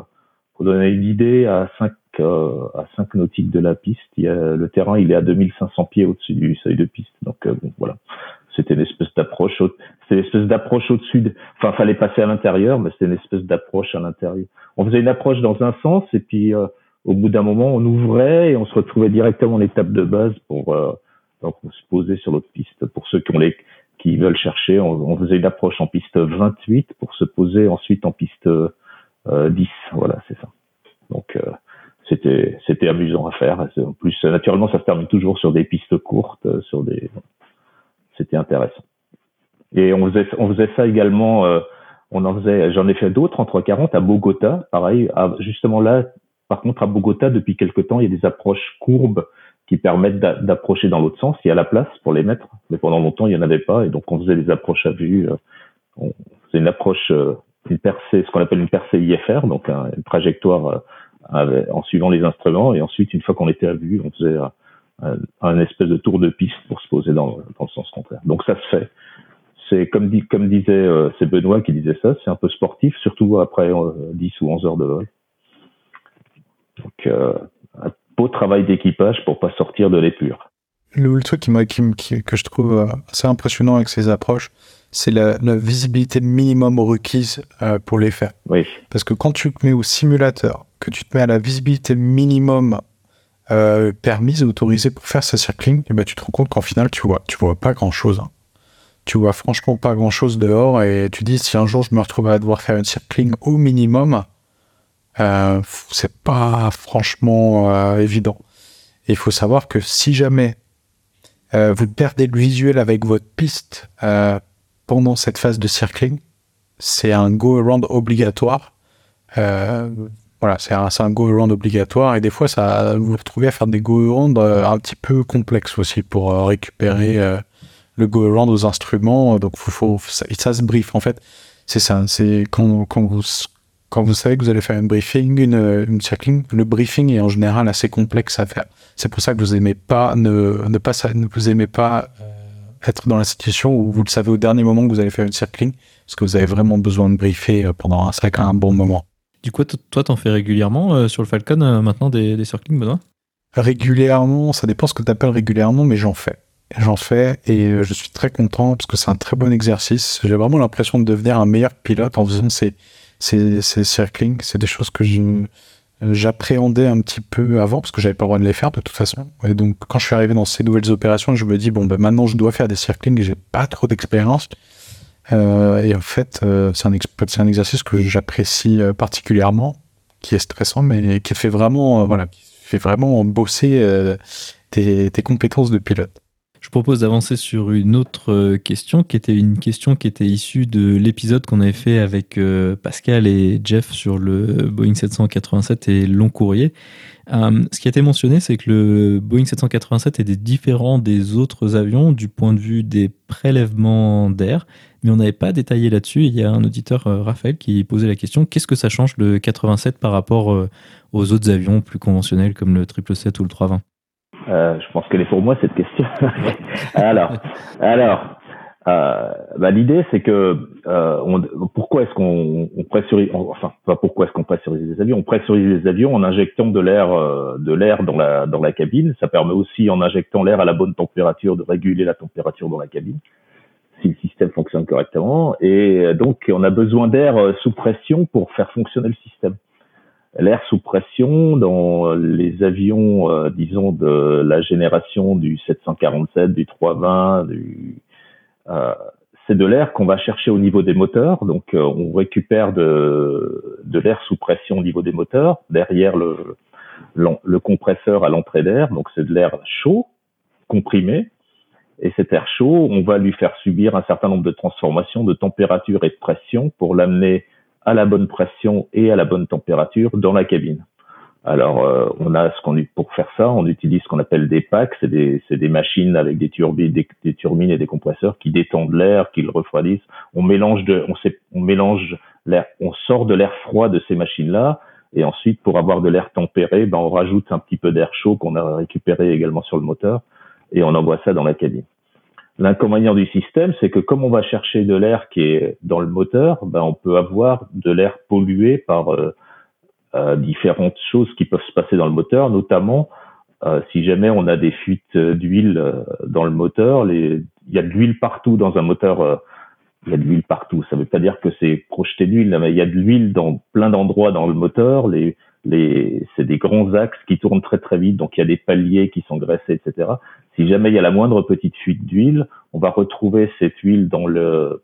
pour donner une idée, à 5 euh, à 5 nautiques de la piste. Il y a, le terrain, il est à 2500 pieds au-dessus du seuil de piste. Donc euh, voilà, c'était une espèce d'approche, c'était une espèce d'approche au-dessus. De, enfin, fallait passer à l'intérieur, mais c'était une espèce d'approche à l'intérieur. On faisait une approche dans un sens et puis euh, au bout d'un moment, on ouvrait et on se retrouvait directement en étape de base pour donc, on se posait sur l'autre piste. Pour ceux qui ont les, qui veulent chercher, on, faisait une approche en piste 28 pour se poser ensuite en piste euh, 10. Voilà, c'est ça. Donc, euh, c'était, c'était amusant à faire. En plus, naturellement, ça se termine toujours sur des pistes courtes, euh, sur des, c'était intéressant. Et on faisait, on faisait ça également, euh, on en faisait, j'en ai fait d'autres en 340 à Bogota, pareil, justement là, par contre, à Bogota, depuis quelque temps, il y a des approches courbes qui permettent d'approcher dans l'autre sens. Il y a la place pour les mettre, mais pendant longtemps, il n'y en avait pas. Et donc, on faisait des approches à vue. Euh, on faisait une approche, euh, une percée, ce qu'on appelle une percée IFR, donc une trajectoire euh, en suivant les instruments. Et ensuite, une fois qu'on était à vue, on faisait un, espèce de tour de piste pour se poser dans, dans le sens contraire. Donc, ça se fait. C'est comme, disait, c'est Benoît qui disait ça, c'est un peu sportif, surtout après 10 ou 11 heures de vol. Donc, beau travail d'équipage pour pas sortir de l'épure. Le, le truc qui, que je trouve euh, assez impressionnant avec ces approches, c'est la, visibilité minimum requise euh, pour les faire. Oui. Parce que quand tu te mets au simulateur, que tu te mets à la visibilité minimum euh, permise et autorisée pour faire ce circling, et eh ben tu te rends compte qu'en final, tu vois, tu vois pas grand chose. Hein. Tu vois franchement pas grand chose dehors et tu dis si un jour je me retrouve à devoir faire un circling au minimum, euh, c'est pas franchement euh, évident. Il faut savoir que si jamais euh, vous perdez le visuel avec votre piste euh, pendant cette phase de circling, c'est un go-around obligatoire. Voilà, c'est un, un go-around obligatoire et des fois, ça vous, vous retrouvez à faire des go-around un petit peu complexes aussi pour récupérer le go-around aux instruments. Donc, faut, faut, ça, se brief en fait. C'est ça, c'est quand, quand vous savez que vous allez faire une briefing, une, une circling, le briefing est en général assez complexe à faire. C'est pour ça que vous aimez pas ne, ne pas ne vous aimez pas euh, être dans la situation où vous le savez au dernier moment que vous allez faire une circling, parce que vous avez vraiment besoin de briefer euh, pendant un, un bon moment. Du coup, toi, t'en fais régulièrement euh, sur le Falcon maintenant des, des circlings, Benoît? Régulièrement, ça dépend ce que tu appelles régulièrement, mais j'en fais. J'en fais et je suis très content parce que c'est un très bon exercice. J'ai vraiment l'impression de devenir un meilleur pilote en faisant ces, ces, ces circling, c'est des choses que j'appréhendais un petit peu avant parce que j'avais pas le droit de les faire de toute façon. Et donc quand je suis arrivé dans ces nouvelles opérations, je me dis bon ben maintenant je dois faire des circling et j'ai pas trop d'expérience. Euh, et en fait, euh, c'est un, exercice que j'apprécie euh, particulièrement, qui est stressant, mais qui fait vraiment, voilà, qui fait vraiment bosser tes compétences de pilote. Je propose d'avancer sur une autre euh, question qui était une question qui était issue de l'épisode qu'on avait fait avec euh, Pascal et Jeff sur le Boeing 787 et long courrier. Euh, ce qui a été mentionné, c'est que le Boeing 787 est différent des autres avions du point de vue des prélèvements d'air, mais on n'avait pas détaillé là-dessus. Il y a un auditeur, Raphaël, qui posait la question qu'est-ce que ça change le 87 par rapport aux autres avions plus conventionnels comme le 777 ou le 320 euh, je pense qu'elle est pour moi cette question. alors, alors, euh, bah, l'idée c'est que euh, on, pourquoi est-ce qu'on on pressurise, enfin pas pourquoi est-ce qu'on pressurise les avions? On pressurise les avions en injectant de l'air, euh, de l'air dans la dans la cabine. Ça permet aussi en injectant l'air à la bonne température de réguler la température dans la cabine si le système fonctionne correctement. Et donc on a besoin d'air euh, sous pression pour faire fonctionner le système l'air sous pression dans les avions, euh, disons, de la génération du 747, du 320, du, euh, c'est de l'air qu'on va chercher au niveau des moteurs. Donc, euh, on récupère de, l'air sous pression au niveau des moteurs, derrière le, le compresseur à l'entrée d'air. Donc, c'est de l'air chaud, comprimé. Et cet air chaud, on va lui faire subir un certain nombre de transformations de température et de pression pour l'amener à la bonne pression et à la bonne température dans la cabine. Alors, euh, on a ce qu'on pour faire ça, on utilise ce qu'on appelle des packs, c'est des, des machines avec des turbines, des, turbines et des compresseurs qui détendent l'air, qui le refroidissent. On mélange de, on, on mélange l'air, on sort de l'air froid de ces machines-là, et ensuite, pour avoir de l'air tempéré, ben on rajoute un petit peu d'air chaud qu'on a récupéré également sur le moteur, et on envoie ça dans la cabine. L'inconvénient du système, c'est que comme on va chercher de l'air qui est dans le moteur, ben on peut avoir de l'air pollué par euh, euh, différentes choses qui peuvent se passer dans le moteur, notamment euh, si jamais on a des fuites d'huile dans le moteur. Les... Il y a de l'huile partout dans un moteur. il y a de l'huile partout. Ça ne veut pas dire que c'est projeté d'huile, mais il y a de l'huile dans plein d'endroits dans le moteur. Les, les, c'est des grands axes qui tournent très très vite, donc il y a des paliers qui sont graissés, etc. Si jamais il y a la moindre petite fuite d'huile, on va retrouver cette huile dans le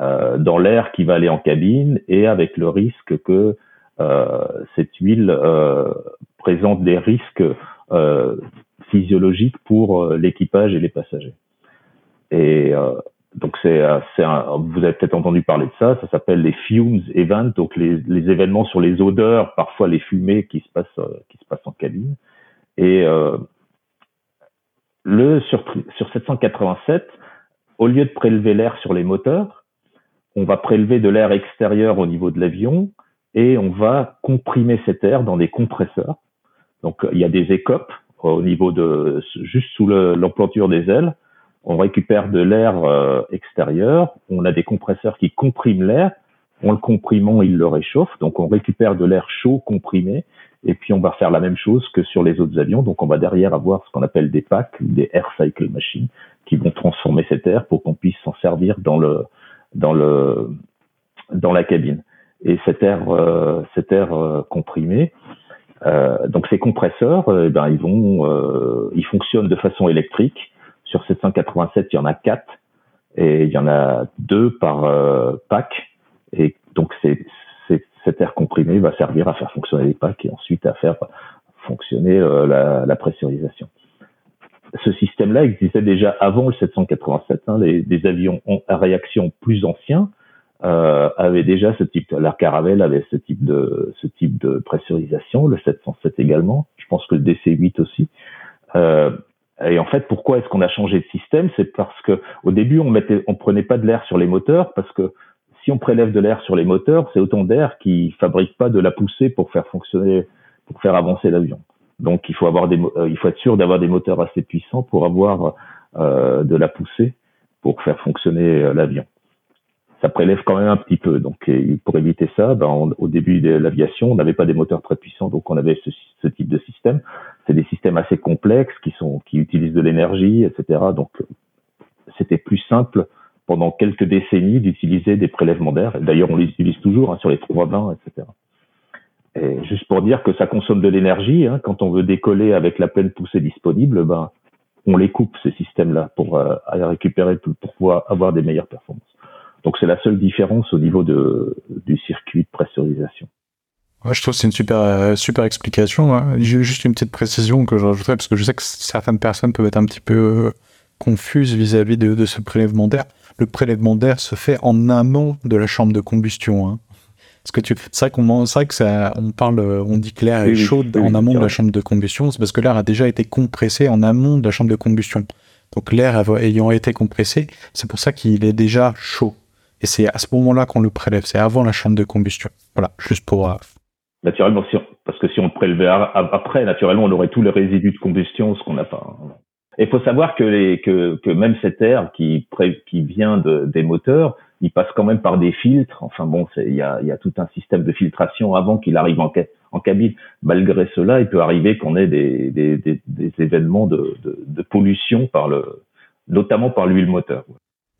euh, dans l'air qui va aller en cabine et avec le risque que euh, cette huile euh, présente des risques euh, physiologiques pour euh, l'équipage et les passagers. Et euh, donc c'est, c'est vous avez peut-être entendu parler de ça, ça s'appelle les fumes events, donc les, les, événements sur les odeurs, parfois les fumées qui se passent qui se passent en cabine. Et le sur, sur 787, au lieu de prélever l'air sur les moteurs, on va prélever de l'air extérieur au niveau de l'avion et on va comprimer cet air dans des compresseurs. Donc il y a des écopes au niveau de juste sous l'emplanture des ailes. On récupère de l'air euh, extérieur. On a des compresseurs qui compriment l'air. En le comprimant, il le réchauffe. Donc on récupère de l'air chaud comprimé Et puis on va faire la même chose que sur les autres avions. Donc on va derrière avoir ce qu'on appelle des packs, des air cycle machines, qui vont transformer cet air pour qu'on puisse s'en servir dans le dans le dans la cabine. Et cet air euh, cet air euh, comprimé, euh, donc ces compresseurs, eh ben ils vont ils fonctionnent de façon électrique. Sur 787, il y en a quatre et il y en a deux par pack. Et donc c'est cet air comprimé va servir à faire fonctionner les packs et ensuite à faire fonctionner euh, la, pressurisation. Ce système-là existait déjà avant le 787. Hein, les, avions à réaction plus anciens euh, avaient déjà ce type. La Caravelle avait ce type de ce type de pressurisation, le 707 également. Je pense que le DC-8 aussi. Euh, et en fait, pourquoi est-ce qu'on a changé de système? C'est parce que au début, on mettait, on prenait pas de l'air sur les moteurs parce que si on prélève de l'air sur les moteurs, c'est autant d'air qui fabrique pas de la poussée pour faire fonctionner, pour faire avancer l'avion. Donc il faut avoir des, euh, il faut être sûr d'avoir des moteurs assez puissants pour avoir euh, de la poussée pour faire fonctionner euh, l'avion. Ça prélève quand même un petit peu. Donc pour éviter ça, ben, au début de l'aviation, on n'avait pas des moteurs très puissants, donc on avait ce, ce type de système. C'est des systèmes assez complexes qui sont, qui utilisent de l'énergie, etc. Donc c'était plus simple pendant quelques décennies d'utiliser des prélèvements d'air. D'ailleurs, on les utilise toujours hein, sur les trois bains, etc. Et juste pour dire que ça consomme de l'énergie, hein, quand on veut décoller avec la pleine poussée disponible, ben, on les coupe ces systèmes-là pour euh, récupérer pour pouvoir avoir des meilleures performances. Donc c'est la seule différence au niveau du circuit de pressurisation. Je trouve que c'est une super euh, super explication. Hein. Juste une petite précision que je rajouterais parce que je sais que certaines personnes peuvent être un petit peu confuses vis-à-vis de, de, ce prélèvement d'air le prélèvement d'air se fait en amont de la chambre de combustion. Hein. Parce que tu, c'est vrai qu'on, c'est vrai que ça, on parle, on dit que l'air est chaud en amont de la chambre de combustion, c'est parce que l'air a déjà été compressé en amont de la chambre de combustion. Donc l'air ayant été compressé, c'est pour ça qu'il est déjà chaud. Et c'est à ce moment-là qu'on le prélève, c'est avant la chambre de combustion. Voilà, juste pour. Euh, naturellement, parce que si on prélevait après, naturellement, on aurait tous les résidus de combustion, ce qu'on n'a pas. Hein. Il faut savoir que, même cet air qui, vient de, des moteurs, il passe quand même par des filtres. Enfin bon, il y a, tout un système de filtration avant qu'il arrive en, cabine. Malgré cela, il peut arriver qu'on ait des, événements de, pollution notamment par l'huile moteur.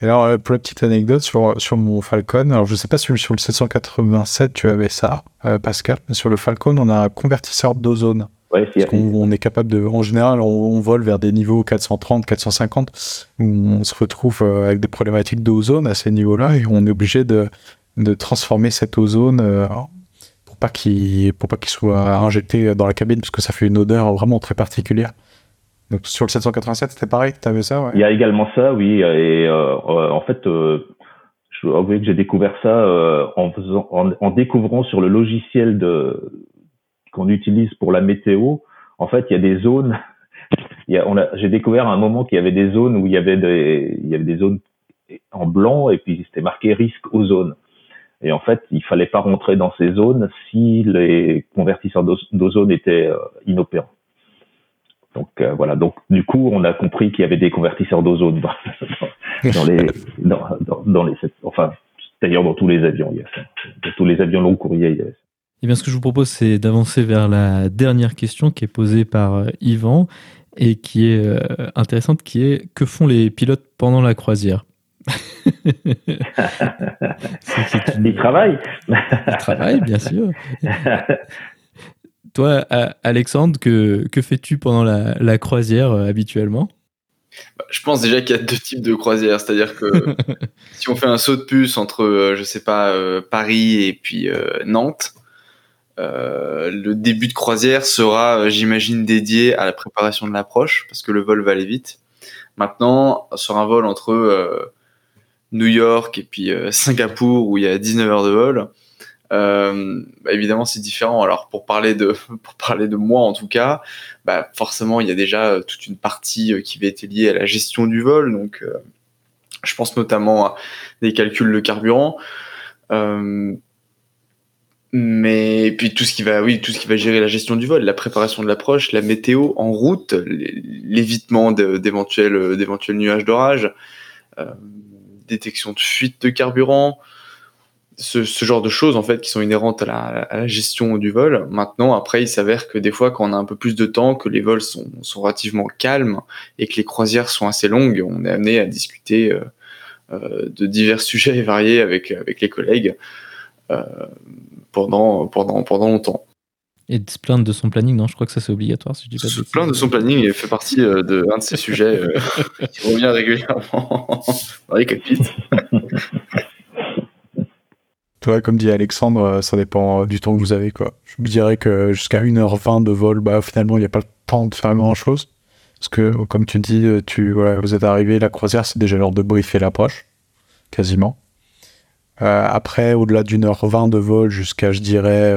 Alors, euh, pour la petite anecdote sur, mon Falcon, alors je sais pas si sur le 787 tu avais ça, euh, Pascal, mais sur le Falcon, on a un convertisseur d'ozone. Ouais, on, est capable de, en général, on, vole vers des niveaux 430, 450, où on se retrouve euh, avec des problématiques d'ozone à ces niveaux-là, et on est obligé de, de transformer cet ozone euh, pour pas qu'il pour pas qu'il soit injecté dans la cabine, parce que ça fait une odeur vraiment très particulière. Donc sur le 787, c'était pareil, tu avais ça, ouais? Il y a également ça, oui, et euh, en fait. je dois avouer que j'ai découvert ça en, faisant, en, en, découvrant sur le logiciel de, qu'on utilise pour la météo, en fait, il y a des zones. il y a, on a, j'ai découvert à un moment qu'il y avait des zones où il y avait des, il y avait des zones en blanc et puis c'était marqué risque ozone. Et en fait, il fallait pas rentrer dans ces zones si les convertisseurs d'ozone étaient euh, inopérants. Donc euh, voilà. Donc du coup, on a compris qu'il y avait des convertisseurs d'ozone dans, dans, les, dans, les, enfin d'ailleurs dans tous les avions, il y a ça. Dans tous les avions long courrier, il y a ça. Eh bien, ce que je vous propose, c'est d'avancer vers la dernière question qui est posée par euh, Yvan et qui est euh, intéressante, qui est que font les pilotes pendant la croisière? Ils travaillent. Ils travaillent, bien sûr. Toi, Alexandre, que, que fais-tu pendant la, la croisière euh, habituellement? Bah, je pense déjà qu'il y a deux types de croisières, c'est-à-dire que si on fait un saut de puce entre, je sais pas, Paris et puis Nantes, euh, le début de croisière sera, euh, j'imagine, dédié à la préparation de l'approche, parce que le vol va aller vite. Maintenant, sur un vol entre euh, New York et puis Singapour, où il y a 19 heures de vol, bah, évidemment, c'est différent. Alors, pour parler de, pour parler de moi, en tout cas, bah, forcément, il y a déjà toute une partie qui va être liée à la gestion du vol. Donc, je pense notamment à des calculs de carburant. Euh, mais puis tout ce qui va oui tout ce qui va gérer la gestion du vol la préparation de l'approche la météo en route l'évitement d'éventuels d'éventuels nuages d'orage euh, détection de fuite de carburant ce, genre de choses en fait qui sont inhérentes à la, gestion du vol. Maintenant, après, il s'avère que des fois, quand on a un peu plus de temps, que les vols sont, relativement calmes et que les croisières sont assez longues, on est amené à discuter euh, euh, de divers sujets variés avec avec les collègues pendant pendant pendant longtemps. Et de se plaindre de son planning, non, je crois que ça c'est obligatoire si je dis pas Se plaindre de son planning il fait partie d'un de, de ces sujets qui revient régulièrement dans les cockpits. Toi, comme dit Alexandre, euh, ça dépend euh, du temps que vous avez, quoi. Je vous dirais que jusqu'à 1h20 de vol, bah, finalement, il n'y a pas le temps de faire grand chose. Parce que, comme tu dis, euh, tu, vous êtes arrivé, la croisière, c'est déjà l'heure de briefer l'approche. Quasiment. Après, au-delà d'une heure 20 de vol jusqu'à, je dirais,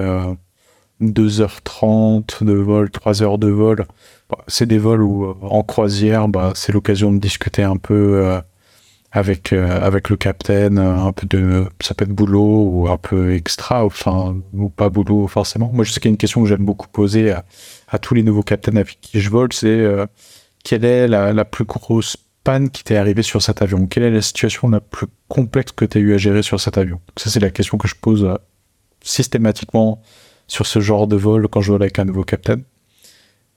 2h30 de vol, 3h de vol, bah, c'est des vols où, en croisière, bah, c'est l'occasion de discuter un peu avec euh, avec le capitaine, un peu de ça peut être boulot ou un peu extra, enfin ou pas boulot forcément. Moi, je sais qu'il y a une question que j'aime beaucoup poser à, tous les nouveaux capitaines avec qui je vole, c'est euh, quelle est la, la, plus grosse panne qui t'est arrivée sur cet avion Quelle est la situation la plus complexe que tu as eu à gérer sur cet avion? Ça, c'est la question que je pose euh, systématiquement sur ce genre de vol quand je vole avec un nouveau capitaine.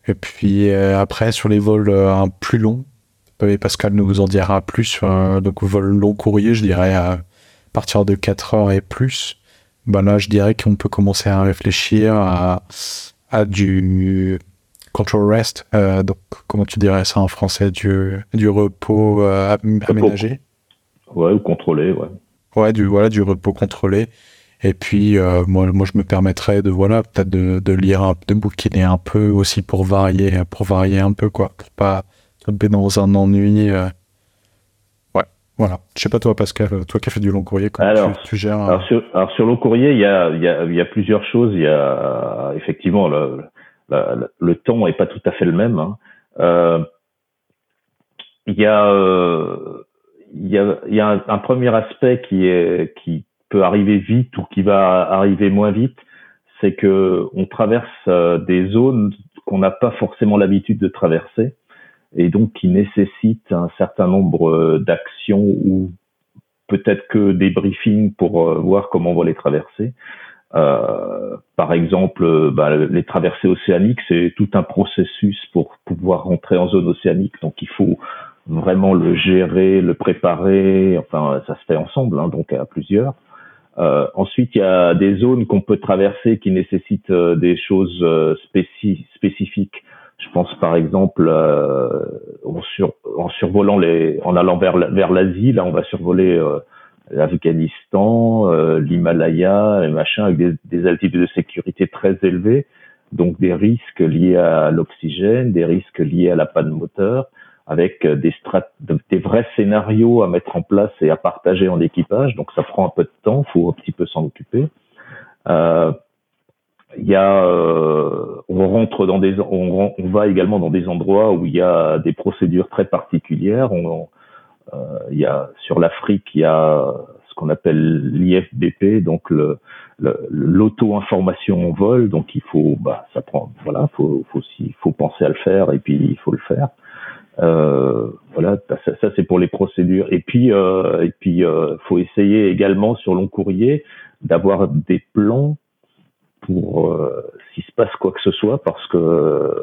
Et puis après, sur les vols un plus longs, Pascal nous en dira plus. donc, vol long courrier, je dirais à partir de 4 heures et plus. Ben là, je dirais qu'on peut commencer à réfléchir à du control rest. Euh, donc, comment tu dirais ça en français Du, du repos euh, aménagé? Ouais, ou contrôlé, ouais. Ouais, du, voilà, du repos contrôlé. Et puis, euh, moi, moi, je me permettrais de, voilà, peut-être de, de lire, de bouquiner un peu aussi pour varier, pour varier un peu, quoi. Pour pas, dans un ennui. Euh. Ouais, voilà. Je sais pas toi, Pascal, toi qui as fait du long courrier, comment alors, tu, gères alors, sur, alors sur long courrier, il y a, y, a, y a plusieurs choses. Il y a effectivement le, le, temps est pas tout à fait le même. Hein. Euh, il y a, euh, il y y a un, premier aspect qui est qui peut arriver vite ou qui va arriver moins vite, c'est que on traverse euh, des zones qu'on n'a pas forcément l'habitude de traverser et donc qui nécessite un certain nombre euh, d'actions ou peut-être que des briefings pour voir comment on va les traverser. Euh, par exemple, bah, les traversées océaniques, c'est tout un processus pour pouvoir rentrer en zone océanique. Donc, il faut vraiment le gérer, le préparer. Enfin, ça se fait ensemble, hein, donc à plusieurs. Euh, ensuite, il y a des zones qu'on peut traverser qui nécessitent des choses spécifiques je pense par exemple euh, en, en, survolant les, en allant vers vers l'Asie, là on va survoler euh, l'Afghanistan, euh, l'Himalaya, et machin avec des, des, altitudes de sécurité très élevées, donc des risques liés à l'oxygène, des risques liés à la panne moteur, avec des, strat des vrais scénarios à mettre en place et à partager en équipage. Donc ça prend un peu de temps, faut un petit peu s'en occuper. Euh, il y a, euh, on rentre dans des, on, on, va également dans des endroits où il y a des procédures très particulières. Euh, il y a sur l'Afrique, il y a ce qu'on appelle l'IFBP, donc le, l'auto-information en vol. Donc il faut, bah, ça prend, voilà, faut, faut aussi, faut penser à le faire et puis il faut le faire. Euh, voilà, ça, ça c'est pour les procédures. Et puis, euh, et puis, euh, faut essayer également sur long courrier d'avoir des plans pour euh, s'il se passe quoi que ce soit parce que euh,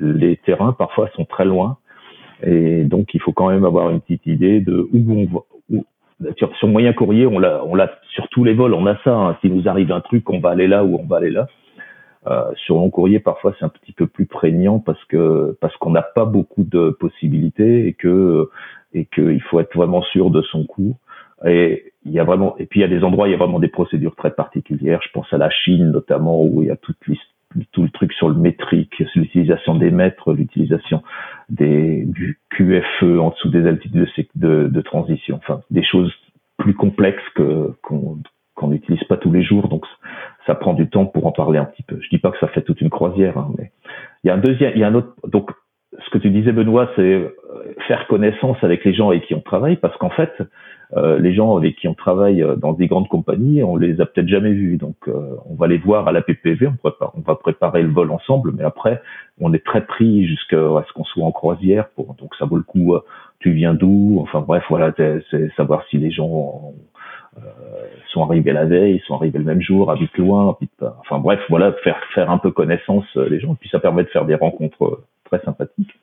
les terrains parfois sont très loin et donc il faut quand même avoir une petite idée de où on va. Sur, moyen courrier, on l'a, on l'a sur tous les vols, on a ça. Hein. S'il nous arrive un truc, on va aller là ou on va aller là. Euh, sur long courrier, parfois c'est un petit peu plus prégnant parce que parce qu'on n'a pas beaucoup de possibilités et que et qu'il faut être vraiment sûr de son coup. Et il y a vraiment, et puis il y a des endroits, il y a vraiment des procédures très particulières. Je pense à la Chine notamment, où il y a tout, tout le truc sur le métrique, l'utilisation des mètres, l'utilisation du QFE en dessous des altitudes de, de, transition. Enfin, des choses plus complexes que qu'on qu'on n'utilise pas tous les jours. Donc, ça prend du temps pour en parler un petit peu. Je dis pas que ça fait toute une croisière, hein, mais il y a un deuxième, il y a un autre. Donc, ce que tu disais, Benoît, c'est euh, faire connaissance avec les gens avec qui on travaille, parce qu'en fait, euh, les gens avec qui on travaille euh, dans des grandes compagnies, on les a peut-être jamais vus. Donc, on va les voir à la PPV, on, prépare, on va préparer le vol ensemble, mais après, on est très pris jusqu'à ce qu'on soit en croisière. Pour, donc, ça vaut le coup. tu viens d'où? Enfin bref, voilà, c'est savoir si les gens sont arrivés la veille, sont arrivés le même jour, habitent loin, habitent Enfin bref, voilà, faire faire un peu connaissance les gens. Puis ça permet de faire des rencontres très sympathiques.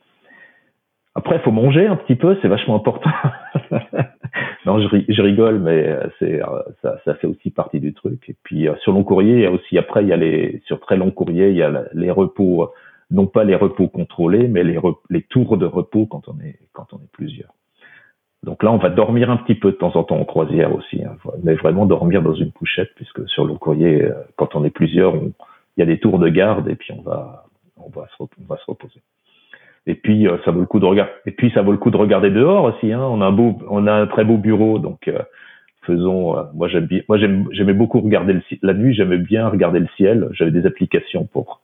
Après, il faut manger un petit peu, c'est vachement important. non, je, rigole, mais c'est ça, ça, fait aussi partie du truc. Et puis sur long courrier, il y a aussi après, il y a les sur très long courrier, il y a les repos non pas les repos contrôlés, mais les, les tours de repos quand on est quand on est plusieurs. Donc là, on va dormir un petit peu de temps en temps en croisière aussi, hein. mais vraiment dormir dans une couchette, puisque sur le courrier, euh, quand on est plusieurs, il y a des tours de garde et puis on va on va se, on va se reposer. Et puis euh, ça vaut le coup de regarder. Et puis ça vaut le coup de regarder dehors aussi. Hein. On a un beau, on a un très beau bureau, donc euh, faisons. moi j'aime bien. Moi j'aimais beaucoup regarder la nuit. J'aimais bien regarder le ciel. J'avais des applications pour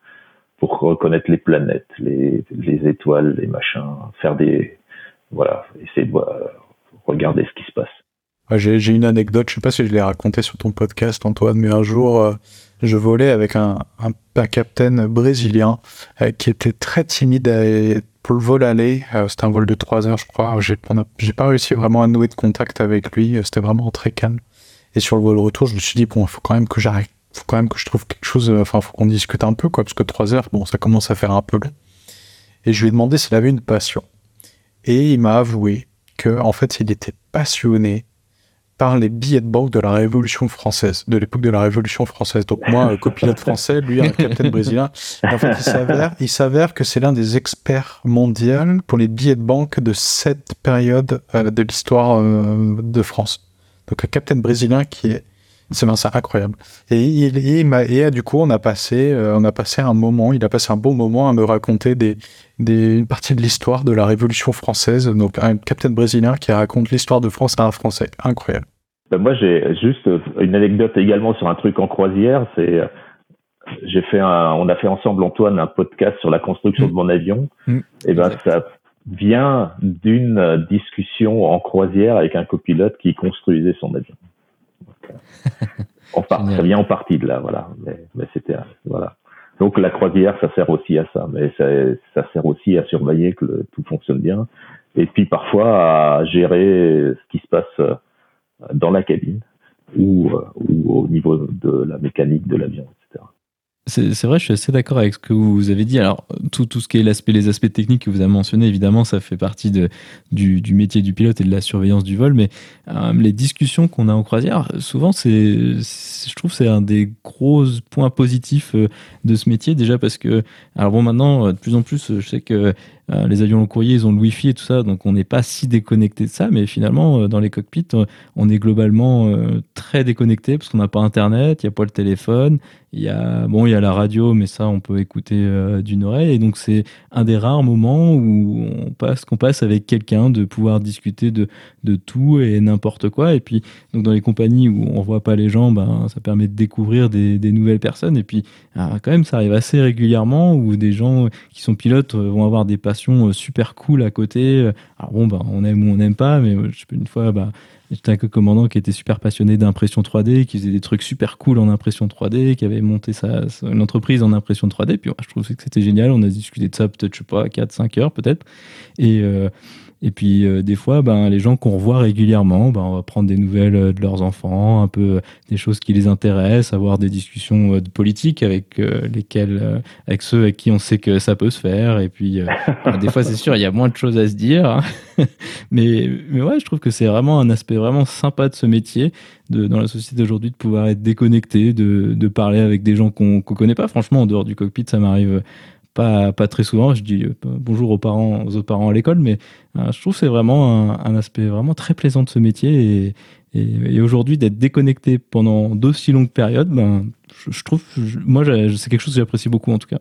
pour reconnaître les planètes, les, les étoiles, les machins, faire voilà, essayer de regarder ce qui se passe. J'ai une anecdote, je sais pas si je l'ai raconté sur ton podcast Antoine, mais un jour euh, je volais avec un, un, un capitaine brésilien euh, qui était très timide pour le vol aller. Euh, c'était un vol de 3 heures je crois. J'ai pas réussi vraiment à nouer de contact avec lui, c'était vraiment très calme. Et sur le vol retour, je me suis dit bon, il faut quand même que j'arrête faut quand même que je trouve quelque chose, euh, enfin, faut qu'on discute un peu, quoi, parce que trois heures, bon, ça commence à faire un peu long. Et je lui ai demandé s'il avait une passion. Et il m'a avoué que, en fait, il était passionné par les billets de banque de la Révolution française, de l'époque de la Révolution française. Donc moi, euh, copilote français, lui, un capitaine brésilien. en fait, il s'avère, que c'est l'un des experts mondiaux pour les billets de banque de cette période euh, de l'histoire de France. Donc un capitaine brésilien qui est c'est incroyable. Et, il, et, du coup, on a passé, euh, on a passé un moment, il a passé un bon moment à me raconter des, des une partie de l'histoire de la Révolution française. Donc, un capitaine brésilien qui raconte l'histoire de France à un Français. Incroyable. Ben, moi, j'ai juste une anecdote également sur un truc en croisière. C'est, j'ai fait un, on a fait ensemble Antoine un podcast sur la construction mm. de mon avion. Mm. Et ben, ça vient d'une discussion en croisière avec un copilote qui construisait son avion on part, ça vient en partie de là, voilà. Mais, c'était voilà. Donc la croisière, ça sert aussi à ça, mais ça, sert aussi à surveiller que tout fonctionne bien, et puis parfois à gérer ce qui se passe euh, dans la cabine ou, euh, ou au niveau de la mécanique de l'avion. C'est vrai, je suis assez d'accord avec ce que vous avez dit. Alors, tout, tout ce qui est l'aspect, les aspects techniques que vous avez mentionnés, évidemment, ça fait partie de, du, du, métier du pilote et de la surveillance du vol. Mais euh, les discussions qu'on a en croisière, souvent, c'est, je trouve, c'est un des gros points positifs euh, de ce métier. Déjà parce que, alors bon, maintenant, de plus en plus, je sais que euh, les avions long courrier, ils ont le Wi-Fi et tout ça, donc on n'est pas si déconnecté de ça. Mais finalement, euh, dans les cockpits, euh, on est globalement très déconnecté parce qu'on n'a pas Internet, il n'y a pas le téléphone, il y a bon, y a la radio, mais ça, on peut écouter d'une oreille. Et donc c'est un des rares moments où on passe, qu'on passe avec quelqu'un, de pouvoir discuter de de tout et n'importe quoi. Et puis donc dans les compagnies où on voit pas les gens, ben ça permet de découvrir des, nouvelles personnes. Et puis quand même, ça arrive assez régulièrement où des gens qui sont pilotes vont avoir des euh, super cool à côté. Alors bon, bah, on aime ou on n'aime pas, mais je une fois, bah, J'étais un commandant qui était super passionné d'impression 3D, qui faisait des trucs super cool en impression 3D, qui avait monté sa, une entreprise en impression 3D. Puis je trouvais que c'était génial. On a discuté de ça peut-être, je sais pas, 4-5 heures peut-être. Et, euh, et puis euh, des fois, ben, les gens qu'on revoit régulièrement, ben, on va prendre des nouvelles euh, de leurs enfants, un peu euh, des choses qui les intéressent, avoir des discussions de politique avec lesquelles, avec ceux avec qui on sait que ça peut se faire. Et puis ben, des fois, c'est sûr, il y a moins de choses à se dire. Hein. mais, mais ouais, je trouve que c'est vraiment un aspect vraiment sympa de ce métier, de, dans la société d'aujourd'hui, de pouvoir être déconnecté, de, de parler avec des gens qu'on ne connaît pas. Franchement, en dehors du cockpit, ça m'arrive pas, pas très souvent. Je dis euh, bonjour aux parents, aux autres parents à l'école, mais euh, je trouve que c'est vraiment un, aspect vraiment très plaisant de ce métier. Et, et, aujourd'hui, d'être déconnecté pendant d'aussi longues périodes, ben, je, trouve, moi, c'est quelque chose que j'apprécie beaucoup en tout cas.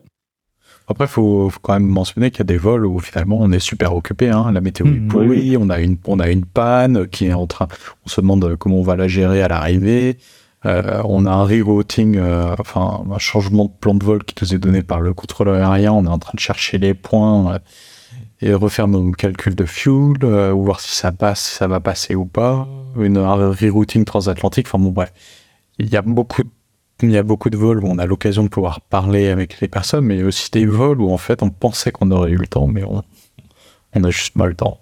Après, il faut, quand même mentionner qu'il y a des vols où finalement on est super occupé. Hein. La météo est mmh, pourrie, on a une, on a une panne qui est en train. On se demande comment on va la gérer à l'arrivée. Euh, on a un rerouting, euh, enfin un changement de plan de vol qui nous est donné par le contrôleur aérien. On est en train de chercher les points euh, et refaire nos calculs de fuel, ou voir si ça passe, si ça va passer ou pas. Une, un rerouting transatlantique. Enfin bon bref, il y a beaucoup il y a beaucoup de vols où on a l'occasion de pouvoir parler avec les personnes, mais aussi des vols où en fait on pensait qu'on aurait eu le temps, mais on, on a juste pas le temps.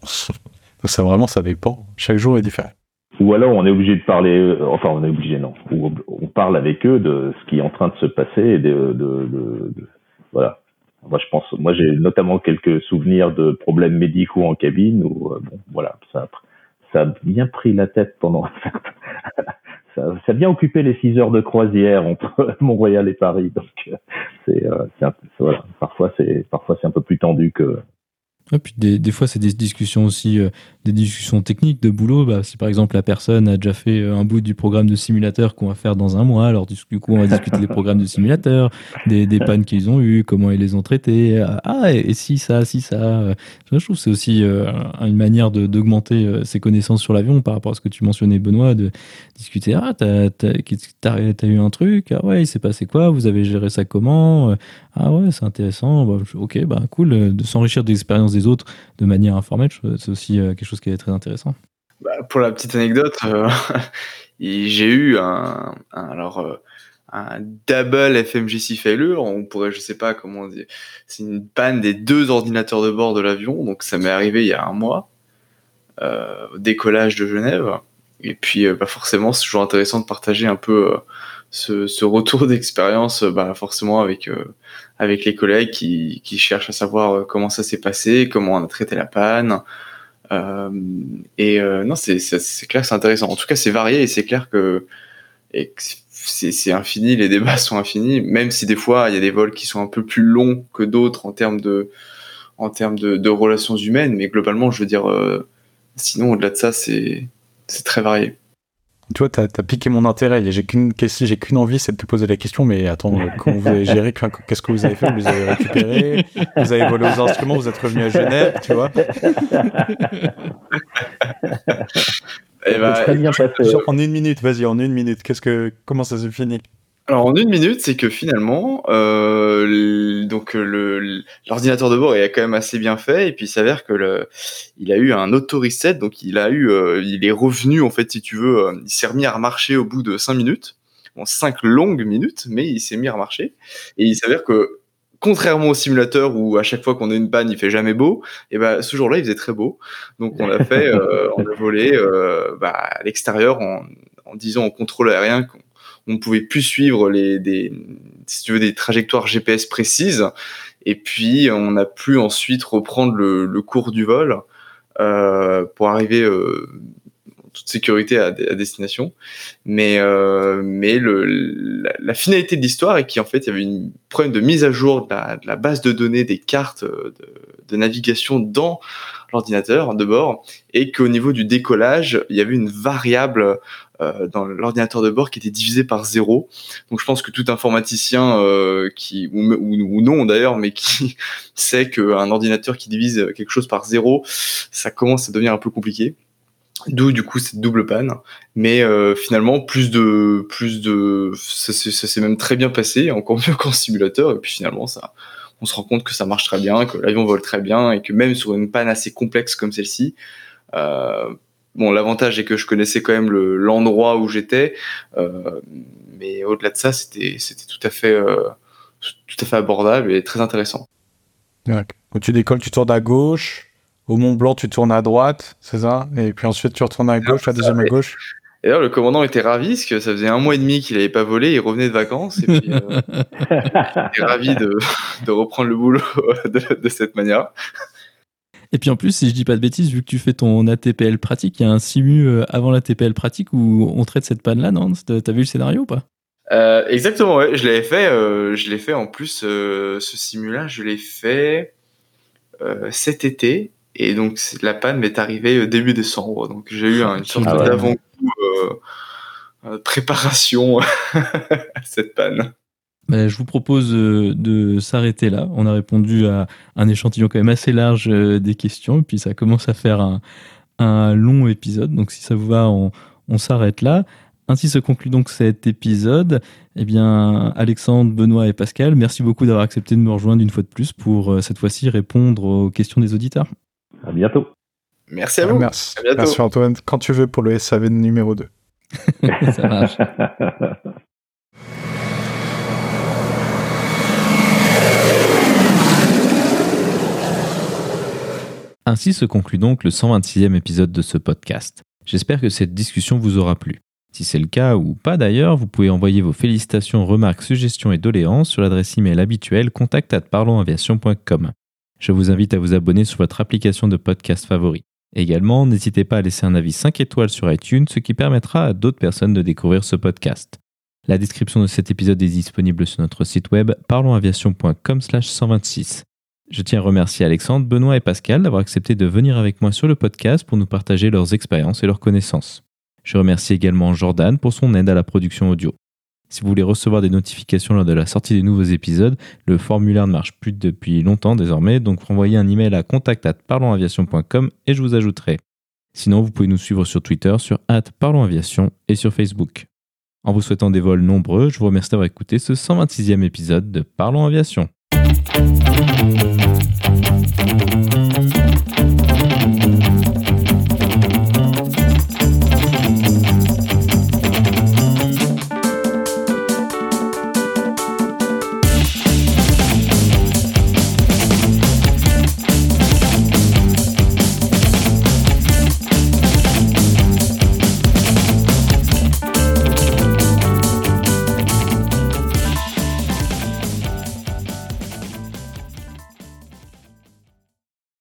Donc ça vraiment ça dépend. Chaque jour est différent. ou alors on est obligé de parler, euh, enfin on est obligé non, on parle avec eux de ce qui est en train de se passer et de, de, de, voilà. Moi je pense, moi j'ai notamment quelques souvenirs de problèmes médicaux en cabine où euh, bon voilà ça ça a bien pris la tête pendant ça, ça a bien occupé les six heures de croisière entre Mont-Royal et Paris donc euh, c'est voilà. Parfois c'est parfois c'est un peu plus tendu que et puis des, des fois, c'est des discussions aussi, euh, des discussions techniques de boulot. Bah, si par exemple la personne a déjà fait euh, un bout du programme de simulateur qu'on va faire dans un mois, alors du coup, on va discuter des programmes de simulateur, des, des pannes qu'ils ont eues, comment ils les ont traitées. Ah, et, si ça, si ça. Je trouve que c'est aussi euh, une manière d'augmenter ses connaissances sur l'avion par rapport à ce que tu mentionnais, Benoît, de discuter. Ah, t'as as, eu un truc? Ah ouais, il s'est passé quoi? Vous avez géré ça comment? Ah ouais, c'est intéressant. Bah, ok, bah cool de s'enrichir des expériences des autres de manière informelle, c'est aussi euh, quelque chose qui est très intéressant. Bah, pour la petite anecdote, euh, j'ai eu un, alors euh, un double FMGC failure. On pourrait, je sais pas comment dire, c'est une panne des deux ordinateurs de bord de l'avion. Donc ça m'est arrivé il y a un mois au décollage de Genève. Et puis, bah, forcément, c'est toujours intéressant de partager un peu ce, retour d'expérience, bah, forcément avec avec les collègues qui, qui cherchent à savoir euh, comment ça s'est passé, comment on a traité la panne. Euh, et euh, non, c'est clair, c'est intéressant. En tout cas, c'est varié et c'est clair que, c'est infini, les débats sont infinis, même si des fois il y a des vols qui sont un peu plus longs que d'autres en termes de en termes de, de, relations humaines, mais globalement, je veux dire, euh, sinon au-delà de ça, c'est très varié. Tu vois, t'as as piqué mon intérêt. J'ai qu'une j'ai qu'une envie, c'est de te poser la question. Mais attends, comment vous avez géré Qu'est-ce que vous avez fait? Vous les avez récupérés Vous avez volé aux instruments? Vous êtes revenu à Genève, tu vois? Eh ben, En une minute, vas-y, en une minute. Qu'est-ce que comment ça se finit alors en une minute, c'est que finalement, euh, donc l'ordinateur de bord est quand même assez bien fait, et puis il s'avère que le, il a eu un auto reset, donc il a eu, euh, il est revenu en fait, si tu veux, euh, il s'est remis à remarcher au bout de cinq minutes, bon cinq longues minutes, mais il s'est mis à remarcher, et il s'avère que contrairement au simulateur où à chaque fois qu'on a une panne il fait jamais beau, et ben ce jour-là il faisait très beau, donc on a fait, euh, on a volé bah, à l'extérieur en, en disant au contrôle aérien on pouvait plus suivre les des si tu veux des trajectoires GPS précises. Et puis on a pu ensuite reprendre le, cours du vol euh, pour arriver euh, en toute sécurité à, destination. Mais euh, mais la, finalité de l'histoire est qu'en fait il y avait une problème de mise à jour de la, base de données des cartes de, de navigation dans l'ordinateur de bord et qu'au niveau du décollage, il y avait une variable euh, dans l'ordinateur de bord qui était divisée par zéro. Donc je pense que tout informaticien euh, qui ou, ou, non d'ailleurs, mais qui sait qu'un ordinateur qui divise quelque chose par zéro, ça commence à devenir un peu compliqué. D'où du coup cette double panne, mais euh, finalement plus de plus de ça, ça s'est même très bien passé, encore mieux qu'en simulateur. Et puis finalement ça, on se rend compte que ça marche très bien, que l'avion vole très bien et que même sur une panne assez complexe comme celle-ci, euh, bon, l'avantage est que je connaissais quand même l'endroit où j'étais, euh, mais au-delà de ça, c'était c'était tout à fait euh, tout à fait abordable et très intéressant. Quand tu décolles, tu tournes à gauche. Au Mont Blanc, tu tournes à droite, c'est ça? Et puis ensuite, tu retournes à gauche, la deuxième à gauche? D'ailleurs, le commandant était ravi parce que ça faisait un mois et demi qu'il n'avait pas volé, il revenait de vacances et puis euh, il était ravi de, de, reprendre le boulot de, de, cette manière. Et puis en plus, si je dis pas de bêtises, vu que tu fais ton ATPL pratique, il y a un simu euh, avant l'ATPL pratique où on traite cette panne-là, non? T'as vu le scénario ou pas? Euh, Exactement, ouais. Je l'avais fait. Euh, je l'ai fait en plus. ce simu-là, je l'ai fait cet été et donc la panne m'est arrivée début décembre. Donc j'ai eu une sorte ah d'avant-coup euh, préparation à cette panne. Ben, je vous propose de s'arrêter là. On a répondu à un échantillon quand même assez large des questions, et puis ça commence à faire un, un long épisode. Donc si ça vous va, on, on s'arrête là. Ainsi se conclut donc cet épisode. Eh bien, Alexandre, Benoît et Pascal, merci beaucoup d'avoir accepté de me rejoindre une fois de plus pour cette fois-ci répondre aux questions des auditeurs. À bientôt. Merci à vous. Merci. Merci Antoine. Quand tu veux pour le SAV numéro 2. Ça marche. Ainsi se conclut donc le 126e épisode de ce podcast. J'espère que cette discussion vous aura plu. Si c'est le cas ou pas d'ailleurs, vous pouvez envoyer vos félicitations, remarques, suggestions et doléances sur l'adresse email habituelle contact@parlonsaviation.com. Je vous invite à vous abonner sur votre application de podcast favori. Également, n'hésitez pas à laisser un avis 5 étoiles sur iTunes, ce qui permettra à d'autres personnes de découvrir ce podcast. La description de cet épisode est disponible sur notre site web parlonsaviation.com/126. Je tiens à remercier Alexandre, Benoît et Pascal d'avoir accepté de venir avec moi sur le podcast pour nous partager leurs expériences et leurs connaissances. Je remercie également Jordan pour son aide à la production audio. Si vous voulez recevoir des notifications lors de la sortie des nouveaux épisodes, le formulaire ne marche plus depuis longtemps désormais, donc renvoyez un email à contact@parlonsaviation.com et je vous ajouterai. Sinon, vous pouvez nous suivre sur Twitter, sur @parlonsaviation et sur Facebook. En vous souhaitant des vols nombreux, je vous remercie d'avoir écouté ce 126e épisode de Parlons Aviation. Musik